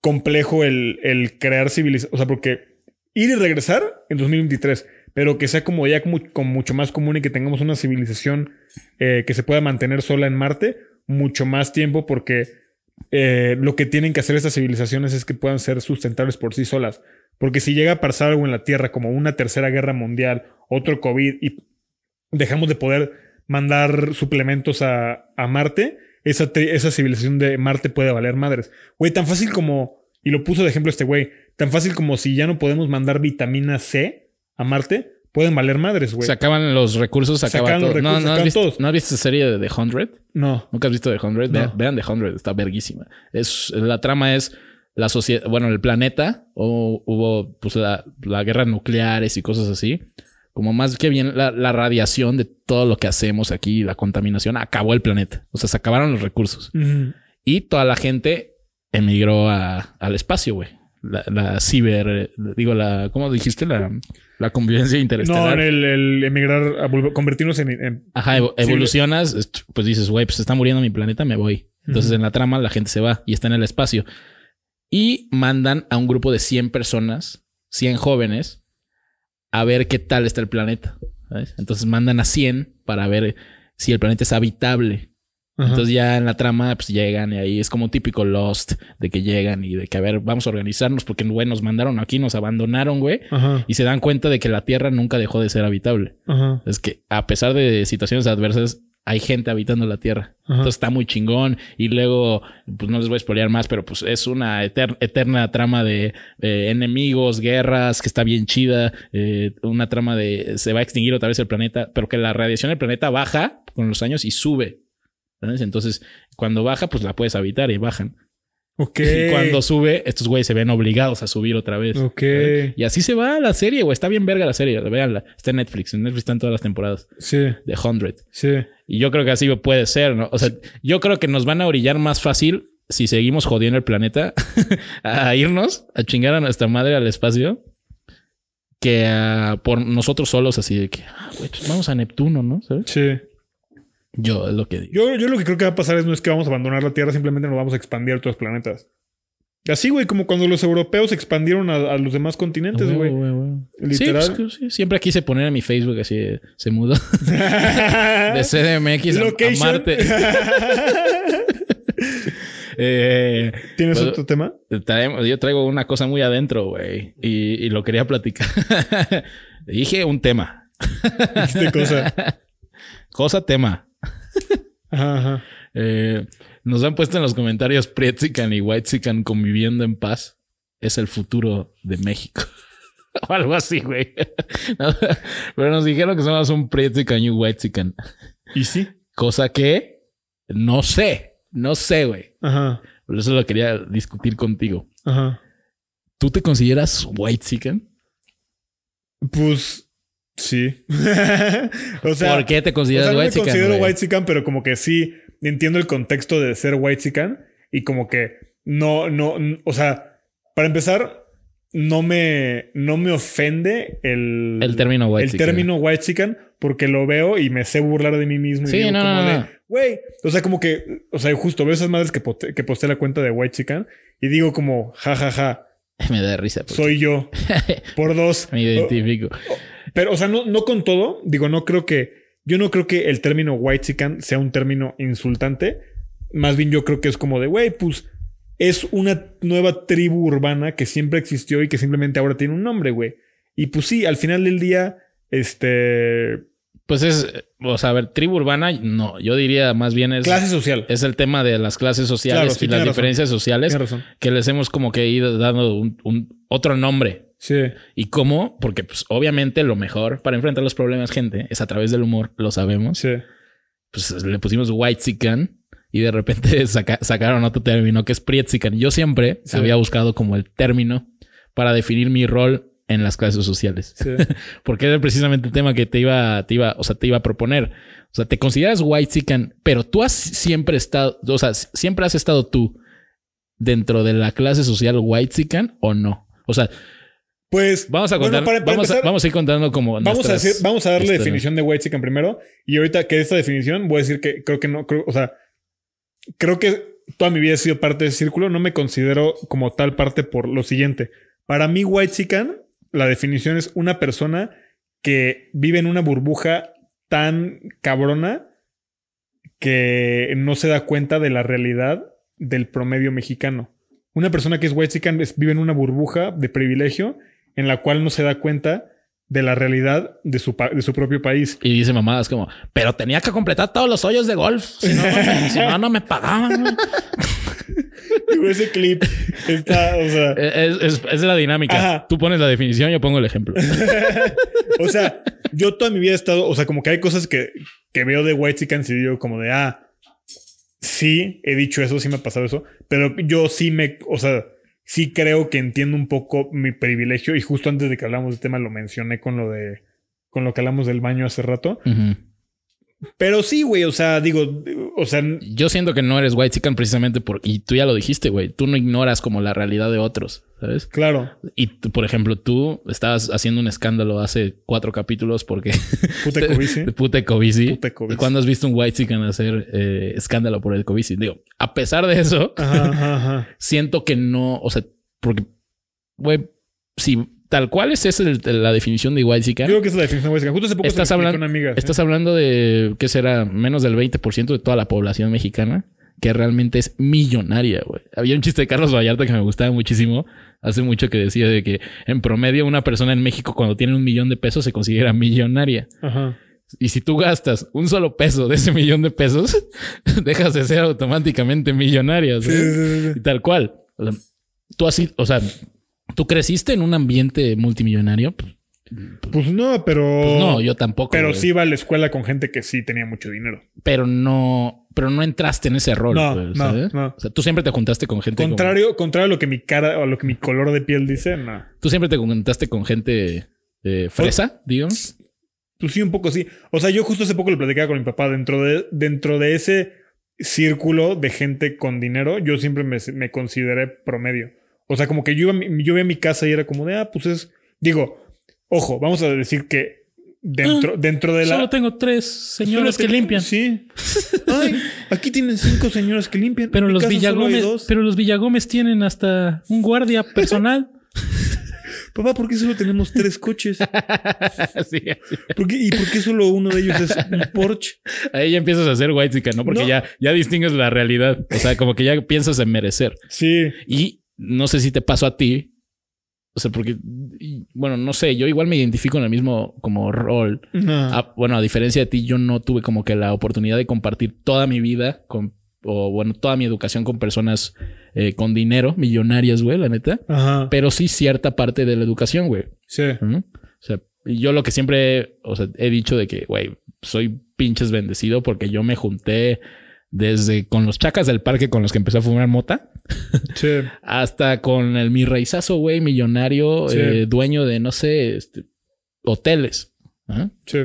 complejo el, el crear civilización. O sea, porque ir y regresar en 2023, pero que sea como ya como, como mucho más común y que tengamos una civilización eh, que se pueda mantener sola en Marte mucho más tiempo porque eh, lo que tienen que hacer estas civilizaciones es que puedan ser sustentables por sí solas. Porque si llega a pasar algo en la Tierra como una tercera guerra mundial, otro COVID y dejamos de poder mandar suplementos a, a Marte, esa, esa civilización de Marte puede valer madres. Güey, tan fácil como, y lo puso de ejemplo este güey, tan fácil como si ya no podemos mandar vitamina C a Marte, pueden valer madres, güey. Se acaban los recursos, se Se acaba acaban los todo. No, recursos, no, se has visto, todos. ¿No has visto esa serie de The Hundred? No. ¿Nunca has visto The Hundred? Ve- No. Vean The Hundred, está verguísima. Es, la trama es la sociedad, bueno, el planeta, o hubo pues la, la guerra nucleares y cosas así. Como más que bien la, la radiación de todo lo que hacemos aquí, la contaminación, acabó el planeta. O sea, se acabaron los recursos. Y toda la gente emigró a- al espacio, güey. La, la ciber, digo, la, ¿cómo dijiste? La, la convivencia No, interestelar. el, el emigrar, a convertirnos en, en- Ajá, evolucionas, pues dices, güey, pues se está muriendo mi planeta, me voy. Entonces Ujú. en la trama la gente se va y está en el espacio. Y mandan a un grupo de 100 personas, 100 jóvenes, a ver qué tal está el planeta. ¿sabes? Entonces mandan a 100 para ver si el planeta es habitable. Ajá. Entonces ya en la trama pues llegan y ahí es como típico Lost de que llegan y de que a ver, vamos a organizarnos porque güey, nos mandaron aquí, nos abandonaron, güey. Ajá. Y se dan cuenta de que la Tierra nunca dejó de ser habitable. Ajá. Es que a pesar de situaciones adversas, hay gente habitando la Tierra. Entonces está muy chingón. Y luego, pues no les voy a spoilear más, pero pues es una eter- eterna trama de eh, enemigos, guerras, que está bien chida. eh, una trama de se va a extinguir otra vez el planeta, pero que la radiación del planeta baja con los años y sube. ¿Sabes? Entonces, cuando baja, pues la puedes habitar y bajan. Ok. Y cuando sube, estos güeyes se ven obligados a subir otra vez. Ok. Y así se va la serie, güey. Está bien verga la serie. Véanla. Está en Netflix. En Netflix están todas las temporadas Sí, de 100. sí. Y yo creo que así puede ser, ¿no? O sea, yo creo que nos van a orillar más fácil si seguimos jodiendo el planeta a irnos a chingar a nuestra madre al espacio que a por nosotros solos así de que, ah, güey, pues vamos a Neptuno, ¿no? ¿Sabes? Sí. Yo es lo que digo. Yo, yo lo que creo que va a pasar es no es que vamos a abandonar la Tierra, simplemente nos vamos a expandir a otros planetas. Así, güey, como cuando los europeos expandieron a, a los demás continentes, güey. Güey. Literal. Sí, pues, sí, siempre quise poner en mi Facebook así, de, se mudó de CDMX a- a. Marte. Eh, ¿Tienes Pues- otro tema? Traemos- yo traigo una cosa muy adentro, güey. Y, y lo quería platicar. Dije un tema. ¿Qué cosa? Cosa, tema. Ajá, ajá. Eh, nos han puesto en los comentarios Prietzican y Whitezican conviviendo en paz. Es el futuro de México. o algo así, güey. Pero nos dijeron que somos un Prietzican y un Whitezican. ¿Y sí? Cosa que no sé. No sé, güey. Ajá. Por eso lo quería discutir contigo. Ajá. ¿Tú te consideras Whitezican? Pues sí. o sea, ¿Por qué te o consideras sea, no me considero white pero como que sí entiendo el contexto de ser white y como que no, no, o sea, para empezar, no me, no me ofende el, El término el whitezican. término white porque lo veo y me sé burlar de mí mismo. y Sí, digo no, como no, de, no. Güey, o sea, como que, o sea, justo veo esas madres que, poste, que posté la cuenta de white y digo como, ja, ja, ja, Me da risa. soy yo. Por dos. Me identifico. Pero, o sea, no, no con todo. Digo, no creo que. Yo no creo que el término white sea un término insultante. Más bien, yo creo que es como de, güey, pues es una nueva tribu urbana que siempre existió y que simplemente ahora tiene un nombre, güey. Y pues sí, al final del día, este. Pues es, o sea, a ver, tribu urbana, no, yo diría más bien es, Clase social. es el tema de las clases sociales Claro, sí, y las razón. diferencias sociales que les hemos como que ido dando un, un otro nombre. Sí. ¿Y cómo? Porque pues obviamente lo mejor para enfrentar los problemas, gente, es a través del humor, lo sabemos. Sí. Pues le pusimos white y de repente saca- sacaron otro término que es prietzican. Yo siempre Sí. había buscado como el término para definir mi rol en las clases sociales. Sí. Porque era precisamente el tema que te iba, te iba, o sea, te iba a proponer. O sea, te consideras white chican, pero tú has siempre estado, o sea, siempre has estado tú dentro de la clase social white chican o no. O sea, Pues. vamos a bueno, contar, para- para vamos, a, vamos a ir contando como Vamos a, decir, vamos a darle historias. definición de white chicken primero. Y ahorita que esta definición voy a decir que creo que no, creo, o sea, creo que toda mi vida he sido parte de ese círculo. No me considero como tal parte por lo siguiente. Para mí, white chicken, la definición es una persona que vive en una burbuja tan cabrona que no se da cuenta de la realidad del promedio mexicano. Una persona que es white vive en una burbuja de privilegio en la cual no se da cuenta de la realidad de su, de su propio país. Y dice mamadas como, pero tenía que completar todos los hoyos de golf, si no, si no, no me pagaban. ese clip está, o sea... Es, es, la dinámica. Tú pones la definición, yo pongo el ejemplo. o sea, yo toda mi vida he estado, o sea, como que hay cosas que, que veo de White Chickens y digo como de, ah, sí, he dicho eso, sí me ha pasado eso, pero yo sí me, o sea, sí creo que entiendo un poco mi privilegio y justo antes de que hablamos del tema lo mencioné con lo de, con lo que hablamos del baño hace rato. Pero sí, güey, o sea, digo, o sea... Yo siento que no eres white chicken precisamente por... Y tú ya lo dijiste, güey. Tú no ignoras como la realidad de otros, ¿sabes? Claro. Y por ejemplo, tú estabas haciendo un escándalo hace cuatro capítulos porque... Pute Covici. Pute Covici. Pute ¿Y cuándo has visto un white chicken hacer eh, escándalo por el Covici? Digo, a pesar de eso, siento que no... O sea, porque... Güey, si tal cual es esa la definición de Yo creo que es la definición de Justo hace poco estás, hablando, estás hablando de que será menos del 20% de toda la población mexicana que realmente es millonaria, güey. Había un chiste de Carlos Vallarta que me gustaba muchísimo. Hace mucho que decía de que en promedio una persona en México cuando tiene un millón de pesos se considera millonaria. Ajá. Y si tú gastas un solo peso de ese millón de pesos, dejas de ser automáticamente millonaria. Sí, sí, sí, y tal cual. tú así, o sea, ¿Tú creciste en un ambiente multimillonario? Pues no, pero. Pues no, yo tampoco. Pero sí iba a la escuela con gente que sí tenía mucho dinero. Pero no. Pero no entraste en ese rol. No, no, no. O sea, tú siempre te juntaste con gente. Contrario, contrario a lo que mi cara o a lo que mi color de piel dice, no. Tú siempre te juntaste con gente eh, fresa, pues, digamos. Pues sí, un poco sí. O sea, yo justo hace poco le platicaba con mi papá. Dentro de, dentro de ese círculo de gente con dinero, yo siempre me, me consideré promedio. O sea, como que yo, yo veía mi casa y era como de, ah, pues es. Digo, ojo, vamos a decir que dentro, ah, dentro de la. Solo tengo tres señoras que limpian. Sí. Ay, aquí tienen cinco señoras que limpian. Pero los Villagómez. Pero los Villagómez tienen hasta un guardia personal. Papá, ¿por qué solo tenemos tres coches? sí, ¿Y por qué solo uno de ellos es un Porsche? Ahí ya empiezas a hacer white ¿no? Porque Ya, ya distingues la realidad. O sea, como que ya piensas en merecer. Sí. Y no sé si te pasó a ti. O sea, porque, bueno, no sé, yo igual me identifico en el mismo como rol. bueno, a diferencia de ti, yo no tuve como que la oportunidad de compartir toda mi vida con, o bueno, toda mi educación con personas eh, con dinero, millonarias, güey, la neta. Pero sí cierta parte de la educación, güey. Sí. O sea, yo lo que siempre, o sea, he dicho de que, güey, soy pinches bendecido porque yo me junté desde con los chacas del parque con los que empezó a fumar mota. Sí. hasta con el mi reizazo, güey, millonario, eh, dueño de, no sé, este, hoteles. Sí.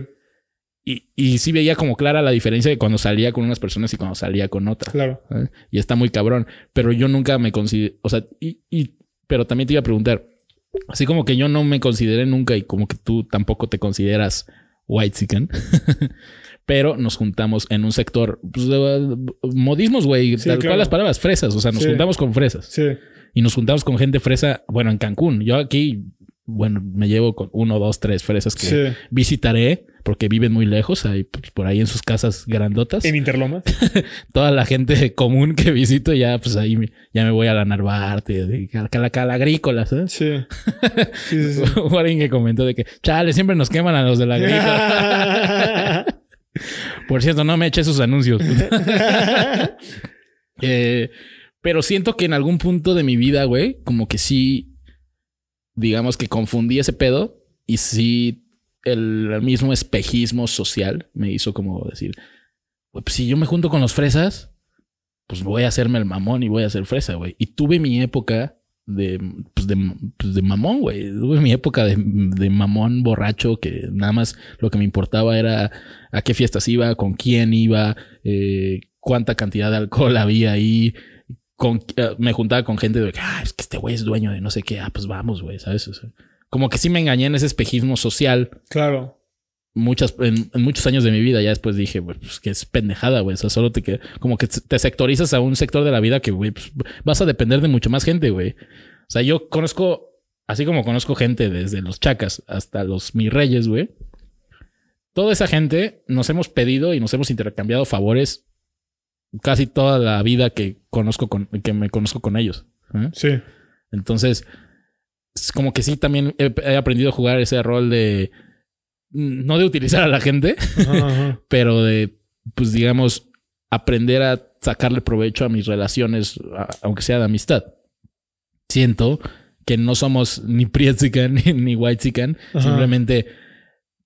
Y, y sí veía como clara la diferencia de cuando salía con unas personas y cuando salía con otras. Claro. Y está muy cabrón. Pero yo nunca me considero, o sea, y, y, pero también te iba a preguntar, así como que yo no me consideré nunca y como que tú tampoco te consideras white chicken. pero nos juntamos en un sector, pues, de, modismos, güey, tal cual las palabras, fresas, o sea, nos juntamos con fresas. Sí. Y nos juntamos con gente fresa, bueno, en Cancún. Yo aquí, bueno, me llevo con uno, dos, tres fresas que visitaré porque viven muy lejos, ahí, pues, por ahí en sus casas grandotas. En Interlomas. Toda la gente común que visito, ya pues ahí ya me voy a la Narvarte, a la Calagrícola, ¿sabes? Sí. sí, sí, Hubo alguien que comentó de que, chale, siempre nos queman a los de la agrícola. Por cierto, no me eché esos anuncios. Eh, pero siento que en algún punto de mi vida, güey, como que sí, digamos que confundí ese pedo y sí el, mismo espejismo social me hizo como decir, pues si yo me junto con los fresas, pues voy a hacerme el mamón y voy a ser fresa, güey. Y tuve mi época de, pues de, pues de mamón, güey. Tuve mi época de, de, mamón borracho que nada más lo que me importaba era a qué fiestas iba, con quién iba, eh, cuánta cantidad de alcohol había ahí. Con, eh, me juntaba con gente de que, ah, es que este güey es dueño de no sé qué. Ah, pues vamos, güey, ¿sabes? como que sí me engañé en ese espejismo social. Claro muchas, en, muchos años de mi vida. Ya después dije, pues que es pendejada, güey. O sea, solo te que, como que te sectorizas a un sector de la vida que, güey, pues, vas a depender de mucho más gente, güey. O sea, yo conozco, así como conozco gente desde los chacas hasta los mis reyes, güey. toda esa gente nos hemos pedido y nos hemos intercambiado favores casi toda la vida que conozco con, que me conozco con ellos. ¿eh? Sí. Entonces, es como que sí también he, he aprendido a jugar ese rol de no de utilizar a la gente, Ajá, ajá. pero de, pues digamos, aprender a sacarle provecho a mis relaciones, a- aunque sea de amistad. Siento que no somos ni Prietzican ni, ni Whitezican, simplemente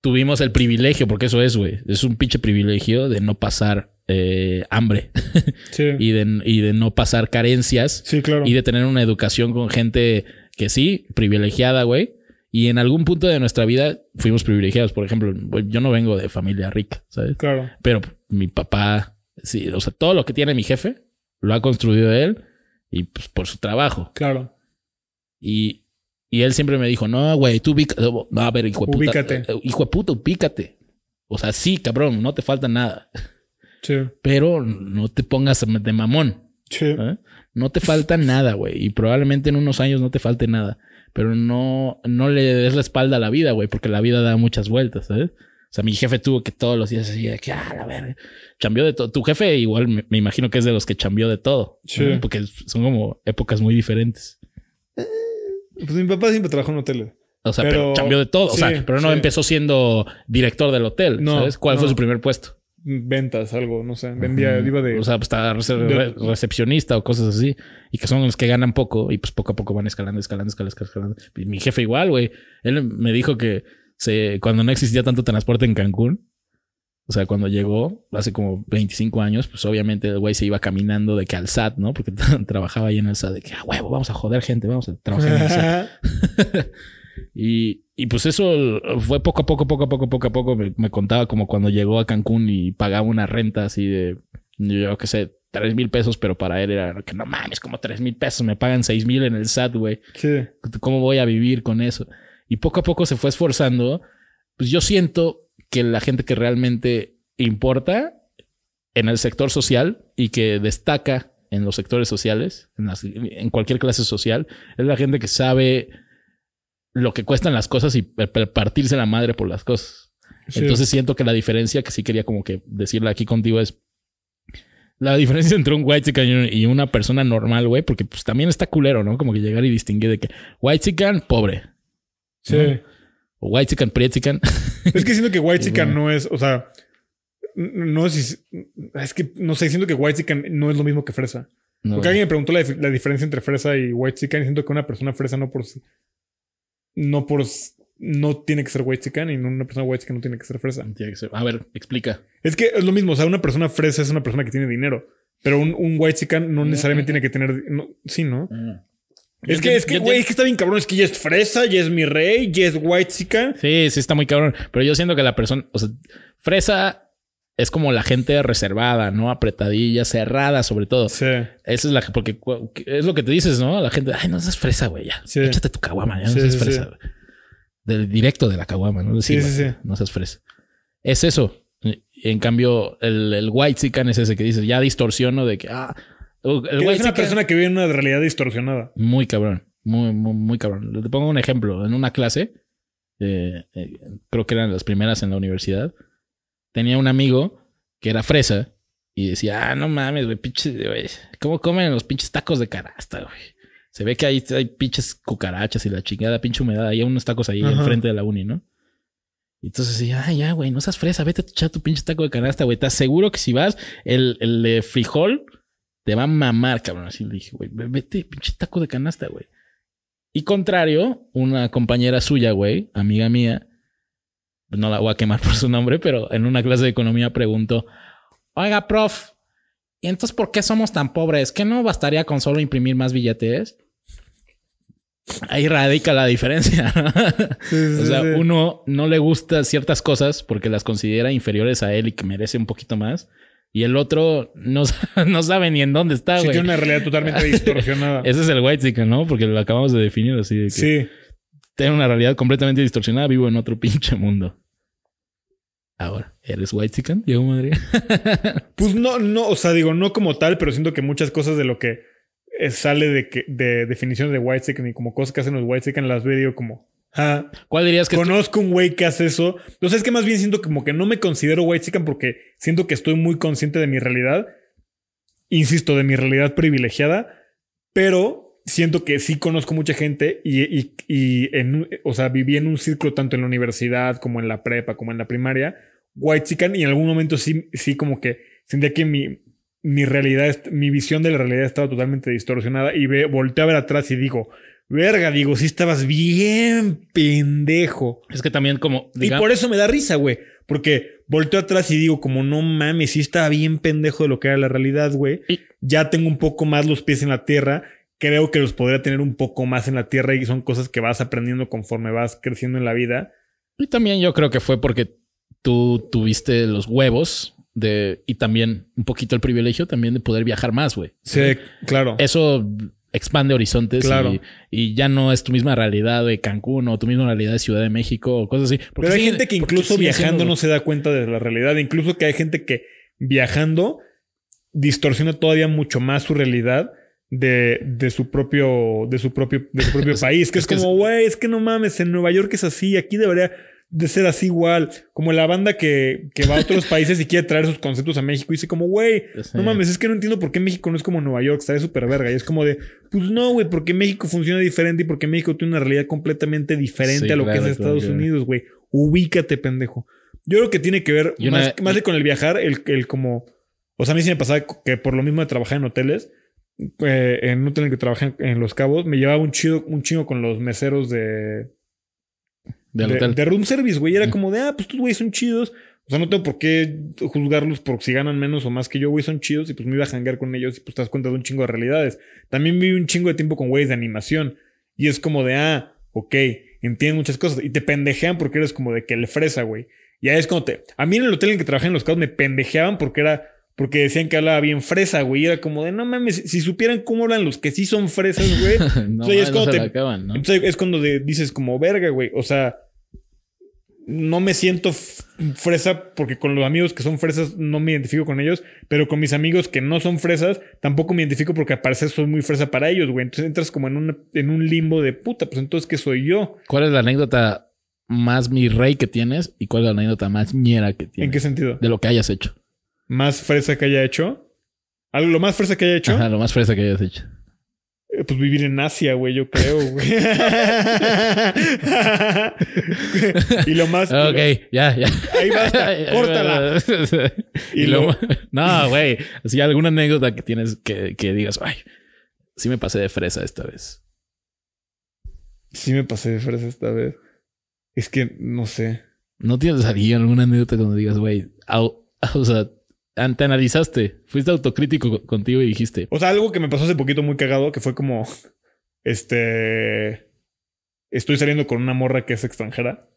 tuvimos el privilegio, porque eso es, güey, es un pinche privilegio de no pasar eh, hambre Sí. y de, y de no pasar carencias Sí, claro. y de tener una educación con gente que sí, privilegiada, güey. Y en algún punto de nuestra vida fuimos privilegiados. Por ejemplo, yo no vengo de familia rica, ¿sabes? Claro. Pero mi papá, sí, o sea, todo lo que tiene mi jefe lo ha construido él y pues por su trabajo. Claro. Y, y él siempre me dijo, no, güey, tú ubica- no, a ver, hijo de puta, Ubícate. eh, hijo de puta, ubícate. O sea, sí, cabrón, no te falta nada, Sí. pero no te pongas de mamón. Sí. ¿eh? No te falta nada, güey. Y probablemente en unos años no te falte nada. Pero no, no le des la espalda a la vida, güey, porque la vida da muchas vueltas, ¿sabes? O sea, mi jefe tuvo que todos los días así de que, ah, la verga. Chambeó de todo. Tu jefe igual me, me imagino que es de los que chambeó de todo. Sí. ¿no? Porque son como épocas muy diferentes. Pues mi papá siempre trabajó en hoteles. O sea, pero, Pero- chambeó de todo. o sea, pero no sí. empezó siendo director del hotel. No, ¿Sabes? ¿Cuál fue su primer puesto? Ventas, algo, no sé. Vendía, iba de. O sea, pues de- re- recepcionista o cosas así. Y que son los que ganan poco y pues poco a poco van escalando, escalando, escalando, escalando. Y mi jefe igual, güey. Él me dijo que se, cuando no existía tanto transporte en Cancún, o sea, cuando llegó hace como 25 años, pues obviamente el güey se iba caminando de que al SAT, ¿no? Porque trabajaba ahí en el SAT, de que, ah, huevo, vamos a joder gente, vamos a trabajar en el SAT. Y, y pues eso fue poco a poco, poco a poco, poco a poco. Me, me contaba como cuando llegó a Cancún y pagaba una renta así de, yo qué sé, tres mil pesos, pero para él era que no mames, como tres mil pesos, me pagan seis mil en el SAT, güey. sí. ¿Cómo voy a vivir con eso? Y poco a poco se fue esforzando. Pues yo siento que la gente que realmente importa en el sector social y que destaca en los sectores sociales, en, las- en cualquier clase social, es la gente que sabe lo que cuestan las cosas y partirse la madre por las cosas. Sí. Entonces siento que la diferencia que sí quería como que decirle aquí contigo es la diferencia entre un white chican y una persona normal, güey, porque pues también está culero, ¿no? Como que llegar y distinguir de que white chican, pobre, Sí. ¿no? o white chican, priet chican. Es que siento que White Chicken Bueno. no es, o sea, no es, es que no sé, siento que White Chicken no es lo mismo que fresa. No, Porque alguien me preguntó la, dif- la diferencia entre fresa y White Chicken y siento que una persona fresa no por no por no tiene que ser White Chicken y una persona White Chicken no tiene que ser fresa. tiene que ser- A ver, explica. Es que es lo mismo, o sea, una persona fresa es una persona que tiene dinero, pero un, un White Chicken no necesariamente tiene que tener, no- sí, ¿no? Es que, es que, güey, es que está bien cabrón. Es que ya es fresa, ya es mi rey, ya es white chica. Sí, sí está muy cabrón. Pero yo siento que la persona, o sea, fresa es como la gente reservada, ¿no? Apretadilla, cerrada, sobre todo. Sí. Esa es la que, porque es lo que te dices, ¿no? La gente, ay, no seas fresa, güey, ya. Sí. Échate tu caguama, ya no Sí, seas fresa. sí. Del directo de la caguama, ¿no? Sí, sí, sí. No seas fresa. Es eso. En cambio, el, el white chican es ese que dices, ya distorsiono de que, ah, el Que white es una persona que vive en una realidad distorsionada. muy cabrón. Muy, muy, muy cabrón. Te pongo un ejemplo. En una clase, eh, eh, creo que eran las primeras en la universidad, tenía un amigo que era fresa y decía, ah, no mames, güey, pinches, güey, ¿cómo comen los pinches tacos de canasta, güey? Se ve que ahí hay pinches cucarachas y la chingada, pinche humedad. Hay unos tacos ahí Ajá. enfrente de la uni, ¿no? Y entonces decía, ah, ya, güey, no seas fresa, vete a echar tu pinche taco de canasta, güey. Te aseguro que si vas, el, el de frijol te va a mamar, cabrón. Así le dije, güey, vete, pinche taco de canasta, güey. Y contrario, una compañera suya, güey, amiga mía, no la voy a quemar por su nombre, pero en una clase de economía preguntó, oiga, prof, ¿y entonces por qué somos tan pobres? ¿Que no bastaría con solo imprimir más billetes? Ahí radica la diferencia. ¿no? Sí, sí, O sea, sí. uno no le gusta ciertas cosas porque las considera inferiores a él y que merece un poquito más. Y el otro no, no sabe ni en dónde está, Sí, güey. tiene una realidad totalmente distorsionada. Ese es el white chicken, ¿no? Porque lo acabamos de definir así de que Sí. Tengo una realidad completamente distorsionada, vivo en otro pinche mundo. Ahora, ¿eres white chicken, Diego Madrid? Pues no, no, o sea, digo, no como tal, pero siento que muchas cosas de lo que eh, sale de, que, de definiciones de white chicken y como cosas que hacen los white chicken las veo como, Ah, ¿Cuál dirías que conozco un güey que hace eso. Entonces es que más bien siento como que no me considero white chican porque siento que estoy muy consciente de mi realidad. Insisto, de mi realidad privilegiada. Pero siento que sí conozco mucha gente y, y- y en, o sea, viví en un círculo tanto en la universidad como en la prepa, como en la primaria, white chican y en algún momento sí, sí como que sentía que mi, mi realidad, mi visión de la realidad estaba totalmente distorsionada y ve, volteo a ver atrás y digo, verga, digo, sí estabas bien pendejo. Es que también como... Y por eso me da risa, güey. Porque volteo atrás y digo, como no mames, sí estaba bien pendejo de lo que era la realidad, güey. Ya tengo un poco más los pies en la tierra. Creo que los podría tener un poco más en la tierra y son cosas que vas aprendiendo conforme vas creciendo en la vida. Y también yo creo que fue porque tú tuviste los huevos de y también un poquito el privilegio también de poder viajar más, güey. Sí, claro. Eso expande horizontes Claro. y, y ya no es tu misma realidad de Cancún o tu misma realidad de Ciudad de México o cosas así. Porque Pero hay gente que incluso viajando siendo- no se da cuenta de la realidad. Incluso que hay gente que viajando distorsiona todavía mucho más su realidad de, de su propio, de su propio, de su propio país. Que es, como, güey, es que no mames, en Nueva York es así, aquí debería de ser así igual. Como la banda que, que va a otros países y quiere traer sus conceptos a México y dice como, güey, no mames, es que no entiendo por qué México no es como Nueva York, está de súper verga. Y es como de, pues no, güey, porque México funciona diferente y porque México tiene una realidad completamente diferente Sí, a lo claro, que es Estados claro. Unidos, güey. Ubícate, pendejo. Yo creo que tiene que ver una- más, más de con el viajar, el, el como. O sea, a mí sí me pasaba que por lo mismo de trabajar en hoteles, eh, en un hotel en el que trabajé en, Los Cabos, me llevaba un chido, un chingo con los meseros de, del de, hotel. de room service, güey. Era como de, ah, pues estos güeyes son chidos. O sea, no tengo por qué juzgarlos por si ganan menos o más que yo, güey, son chidos. Y pues me iba a janguear con ellos y pues te das cuenta de un chingo de realidades. También viví un chingo de tiempo con güeyes de animación. Y es como de, ah, ok, entienden muchas cosas. Y te pendejean porque eres como de que le fresa, güey. Y ahí es cuando te... A mí en el hotel en el que trabajé en Los Cabos me pendejeaban porque era... Porque decían que hablaba bien fresa, güey. Y era como de, no mames, si supieran cómo hablan los que sí son fresas, güey. no, y es no cuando se te- acaban, ¿no? Entonces es cuando dices como verga, güey. O sea, no me siento fresa porque con los amigos que son fresas no me identifico con ellos, pero con mis amigos que no son fresas tampoco me identifico porque al parecer soy muy fresa para ellos, güey. Entonces entras como en, una- en un limbo de puta, pues entonces ¿qué soy yo? ¿Cuál es la anécdota más mi rey que tienes y cuál es la anécdota más ñera que tienes? ¿En qué sentido? De lo que hayas hecho. ¿Más fresa que haya hecho? ¿Algo lo más fresa que haya hecho? Ajá, lo más fresa que hayas hecho. Eh, Pues vivir en Asia, güey, yo creo, güey. y lo más... Ok, ya, ya. Ahí basta, córtala. y Y lo, lo- No, güey. Así alguna anécdota que tienes que, que digas, ay, sí me pasé de fresa esta vez. Sí me pasé de fresa esta vez. Es que no sé. ¿No tienes aquí alguna anécdota donde digas, güey, o sea, te analizaste, fuiste autocrítico co- contigo y dijiste, O sea, algo que me pasó hace poquito muy cagado, que fue como, este, estoy saliendo con una morra que es extranjera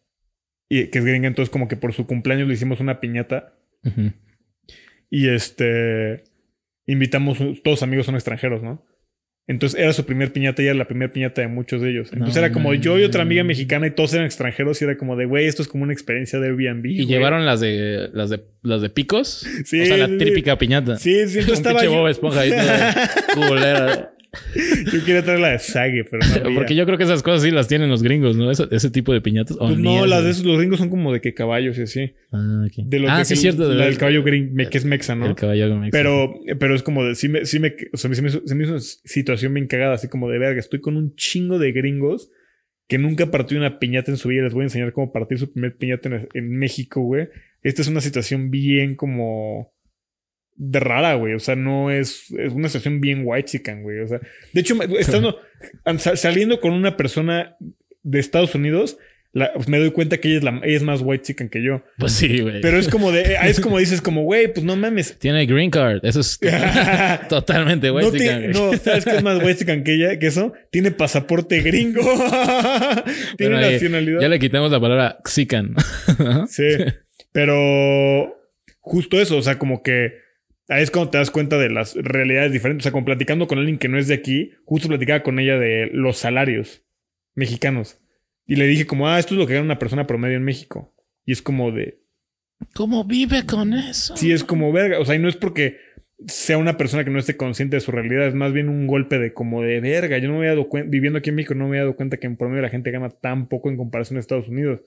y que es gringa, entonces como que por su cumpleaños le hicimos una piñata y este, invitamos, todos amigos son extranjeros, ¿no? Entonces era su primer piñata y era la primera piñata de muchos de ellos. Entonces No era como yo y otra amiga mexicana y todos eran extranjeros y era como de, güey, esto es como una experiencia de Airbnb. y güey". llevaron las de las de las de picos, Sí, o sea, la sí, típica piñata. Sí, sí, Un entonces estaba pinche yo. Bob Esponja ahí culera. Yo quería traer la de Sage, pero no había. Porque yo creo que esas cosas sí las tienen los gringos, ¿no? Ese, ese tipo de piñatas. Pues no, las de esos, los gringos son como de que caballos y así. Ah, ok. De los ah sí, que- cierto. de La del caballo gring, me- que es mexa, ¿no? El caballo mexa. Pero, pero es como de, sí me, sí me, o sea, se me, hizo, se me hizo una situación bien cagada, así como de verga, estoy con un chingo de gringos que nunca partió una piñata en su vida. Les voy a enseñar cómo partir su primer piñata en, en México, güey. Esta es una situación bien como de rara, güey. O sea, no es, es una situación bien white chican, güey. O sea, de hecho, estando sa- saliendo con una persona de Estados Unidos, la- me doy cuenta que ella es, la, ella es más white chican que yo. Pues sí, güey. Pero es como de, es como dices, como, güey, pues no mames. Tiene green card. Eso es totalmente güey. no, tiene- no, ¿sabes qué es más white chican que ella? Que eso tiene pasaporte gringo. tiene ahí nacionalidad. Ya le quitamos la palabra Xican. Sí. Pero justo eso, o sea, como que ahí es cuando te das cuenta de las realidades diferentes. O sea, como platicando con alguien que no es de aquí, justo platicaba con ella de los salarios mexicanos. Y le dije como, ah, esto es lo que gana una persona promedio en México. Y es como de, ¿Cómo vive con eso? sí, es como verga. O sea, y no es porque sea una persona que no esté consciente de su realidad. Es más bien un golpe de como de verga. Yo no me había dado cuenta, viviendo aquí en México, no me había dado cuenta que en promedio la gente gana tan poco en comparación a Estados Unidos.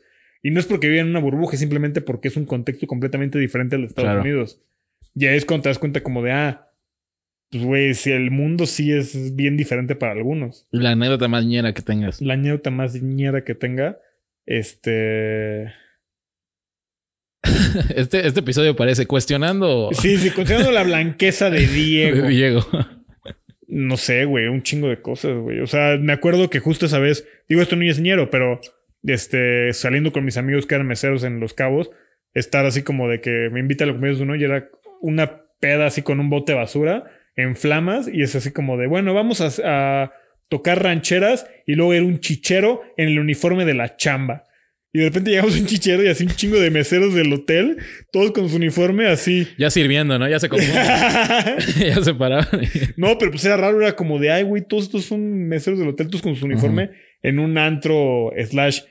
Y no es porque viven en una burbuja, es simplemente porque es un contexto completamente diferente al de Estados Claro. Unidos. Ya es cuando te das cuenta como de, ah, pues güey, si el mundo sí es bien diferente para algunos. La anécdota más ñera que tengas. La anécdota más ñera que tenga, este... Este, este episodio parece cuestionando Sí, sí, considerando la blanqueza de Diego. de Diego. No sé, güey, un chingo de cosas, güey. O sea, me acuerdo que justo esa vez, digo, esto no es ñero, pero este, saliendo con mis amigos que eran meseros en Los Cabos, estar así como de que me invita a los cumpleaños de uno y era una peda así con un bote de basura en flamas y es así como de, bueno, vamos a, a tocar rancheras y luego era un chichero en el uniforme de la chamba. Y de repente llegamos a un chichero y así un chingo de meseros del hotel, todos con su uniforme así. Ya sirviendo, ¿no? Ya se ya se paraban. No, pero pues era raro, era como de, ay, güey, todos estos son meseros del hotel, todos con su uniforme en un antro slash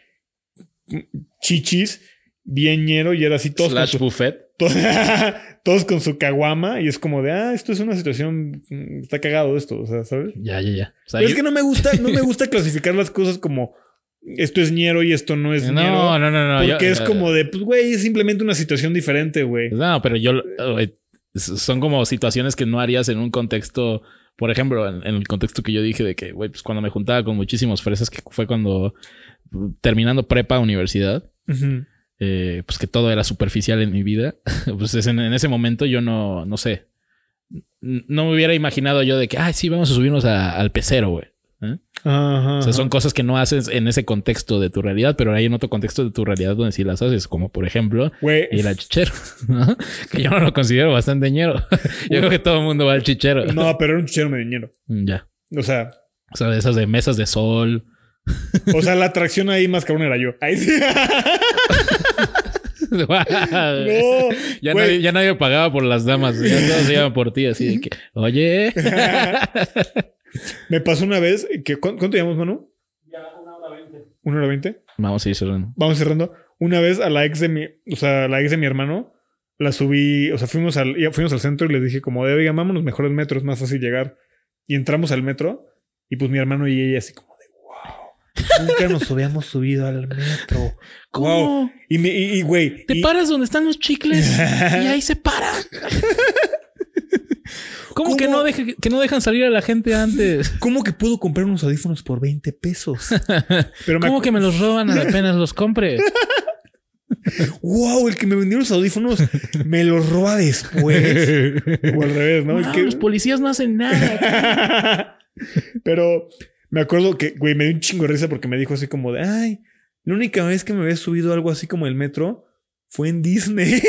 chichis, bien ñero, y era así, todos Slash buffet. To- todos con su caguama, y es como de, ah, esto es una situación, mm, está cagado esto, o sea, ¿sabes? Ya, ya, ya. O sea, Pero es que no me gusta, no me gusta clasificar las cosas como esto es ñero y esto no es ñero. no, no, no, no. Porque yo- es como de, pues, güey, es simplemente una situación diferente, güey. No, pero yo. Son como situaciones que no harías en un contexto. Por ejemplo, en, en el contexto que yo dije de que, güey, pues cuando me juntaba con muchísimos fresas, que fue cuando terminando prepa, universidad, Ujú. Eh, pues que todo era superficial en mi vida. Pues es en, en ese momento yo no, no sé. No me hubiera imaginado yo de que, ay, sí, vamos a subirnos a- al pecero, güey. ¿eh? Ajá, O sea, son cosas que no haces en ese contexto de tu realidad, pero hay en otro contexto de tu realidad donde sí las haces, como por ejemplo Güey, ir al chichero, ¿no? que yo no lo considero bastante ñero. yo creo que todo el mundo va al chichero. no, pero era un chichero medio ñero. Mm, Ya. O sea, O sea, de esas de mesas de sol. O sea, la atracción ahí más cabrón era yo. Ahí sí. No. ya, nadie, ya nadie pagaba por las damas. Ya todos se iban por ti, así de que, oye. Me pasó una vez que ¿cu- ¿cuánto llevamos, Manu? Ya, una hora veinte. ¿Una hora veinte? Vamos a ir cerrando. Vamos cerrando. Una vez a la ex de mi, o sea, la ex de mi hermano, la subí, o sea, fuimos al, ya fuimos al centro y les dije como de, oiga, vámonos mejor al metro, es más fácil llegar. Y entramos al metro y pues mi hermano y ella así como nunca nos habíamos subido al metro. ¿Cómo? Y me, y, güey. Te y- paras donde están los chicles y ahí se para. ¿Cómo, que ¿Cómo? no, deje- que no dejan salir a la gente antes? ¿Cómo que puedo comprar unos audífonos por 20 pesos? Pero ¿Cómo acu- que me los roban apenas los compre? Wow, el que me vendió los audífonos me los roba después. o al revés, ¿no? Wow, que- Los policías no hacen nada. Pero me acuerdo que, güey, me dio un chingo de risa porque me dijo así como de, ay, la única vez que me había subido algo así como el metro fue en Disney.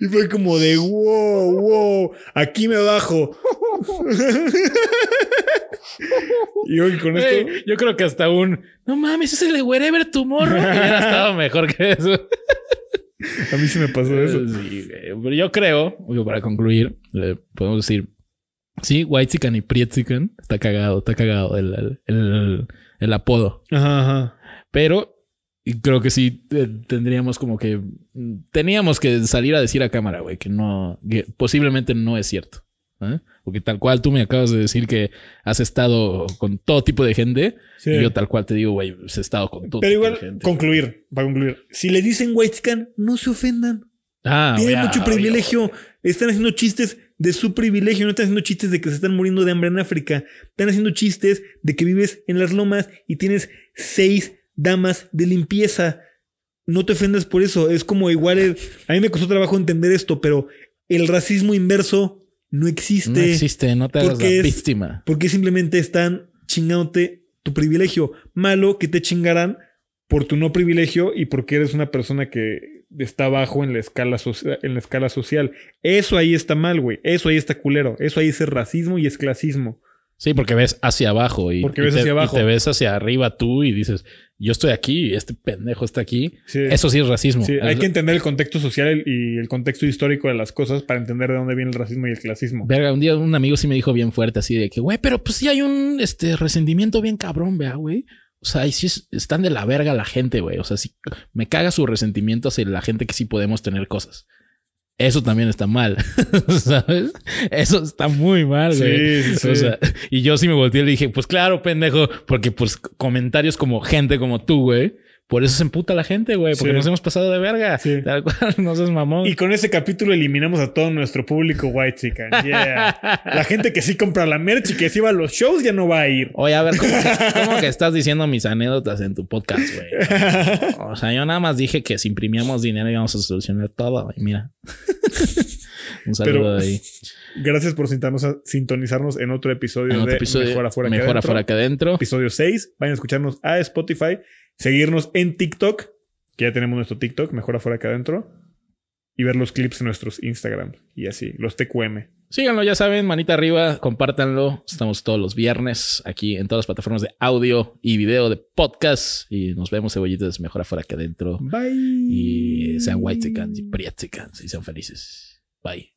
y fue como de, wow, wow, aquí me bajo. y hoy con esto... Yo creo que hasta un no mames, es el de Wherever Tomorrow. Hubiera estado mejor que eso. A mí sí me pasó eso. Sí. Pero yo creo, para concluir, le podemos decir: sí, Whitezican y Prietzican está cagado, está cagado el, el, el- el apodo. Ajá, ajá. Pero creo que sí eh, tendríamos como que teníamos que salir a decir a cámara, güey, que no, que posiblemente no es cierto. ¿eh? Porque tal cual tú me acabas de decir que has estado con todo tipo de gente. Sí. Y yo tal cual te digo, güey, pues he estado con todo Pero tipo igual, de gente. concluir, para concluir. Si le dicen white no se ofendan. Ah, Tienen mucho obvio. privilegio. Están haciendo chistes de su privilegio. No están haciendo chistes de que se están muriendo de hambre en África. Están haciendo chistes de que vives en las lomas y tienes seis damas de limpieza. No te ofendas por eso. Es como igual. el- a mí me costó trabajo entender esto, pero el racismo inverso no existe. No existe, no te hagas porque la es- víctima. Porque simplemente están chingándote tu privilegio. Malo que te chingarán por tu no privilegio y porque eres una persona que está abajo en la escala, en la escala social. Eso ahí está mal, güey. Eso ahí está culero. Eso ahí es racismo y es clasismo. Sí, porque ves hacia abajo y, Porque y ves te, hacia abajo. y te ves hacia arriba tú y dices, yo estoy aquí y este pendejo está aquí. Sí. Eso sí es racismo. Sí, hay Es- que entender el contexto social y el contexto histórico de las cosas para entender de dónde viene el racismo y el clasismo. Verga, un día un amigo sí me dijo bien fuerte así de que, güey, pero pues sí hay un este resentimiento bien cabrón, vea, güey. O sea, y es- están de la verga la gente, güey. O sea, sí me caga su resentimiento hacia la gente que sí podemos tener cosas. Eso también está mal, ¿sabes? Eso está muy mal, güey. Sí, sí, O sí. sea, y yo sí me volteé y le dije, pues claro, pendejo, porque pues comentarios como gente como tú, güey. Por eso se emputa la gente, güey, porque Sí. nos hemos pasado de verga. Sí. Tal cual, no seas mamón. Y con ese capítulo eliminamos a todo nuestro público white chican. Yeah. La gente que sí compra la merch y que sí va a los shows ya no va a ir. Oye, a ver, ¿cómo que, cómo que estás diciendo mis anécdotas en tu podcast, güey? O sea, yo nada más dije que si imprimíamos dinero íbamos a solucionar todo, güey. Mira. Un saludo Pero- de ahí. Gracias por sintonizarnos, sintonizarnos en otro episodio En otro de episodio, Mejor afuera que mejor adentro. afuera que adentro. Episodio 6. Vayan a escucharnos a Spotify, seguirnos en TikTok, que ya tenemos nuestro TikTok, Mejor afuera que adentro, y ver los clips en nuestros Instagram y así, los TQM. Síganlo, ya saben, manita arriba, compártanlo. Estamos todos los viernes aquí en todas las plataformas de audio y video de podcast. Y nos vemos, cebollitas, mejor afuera que adentro. Bye. Y sean white y prieticans y sean felices. Bye.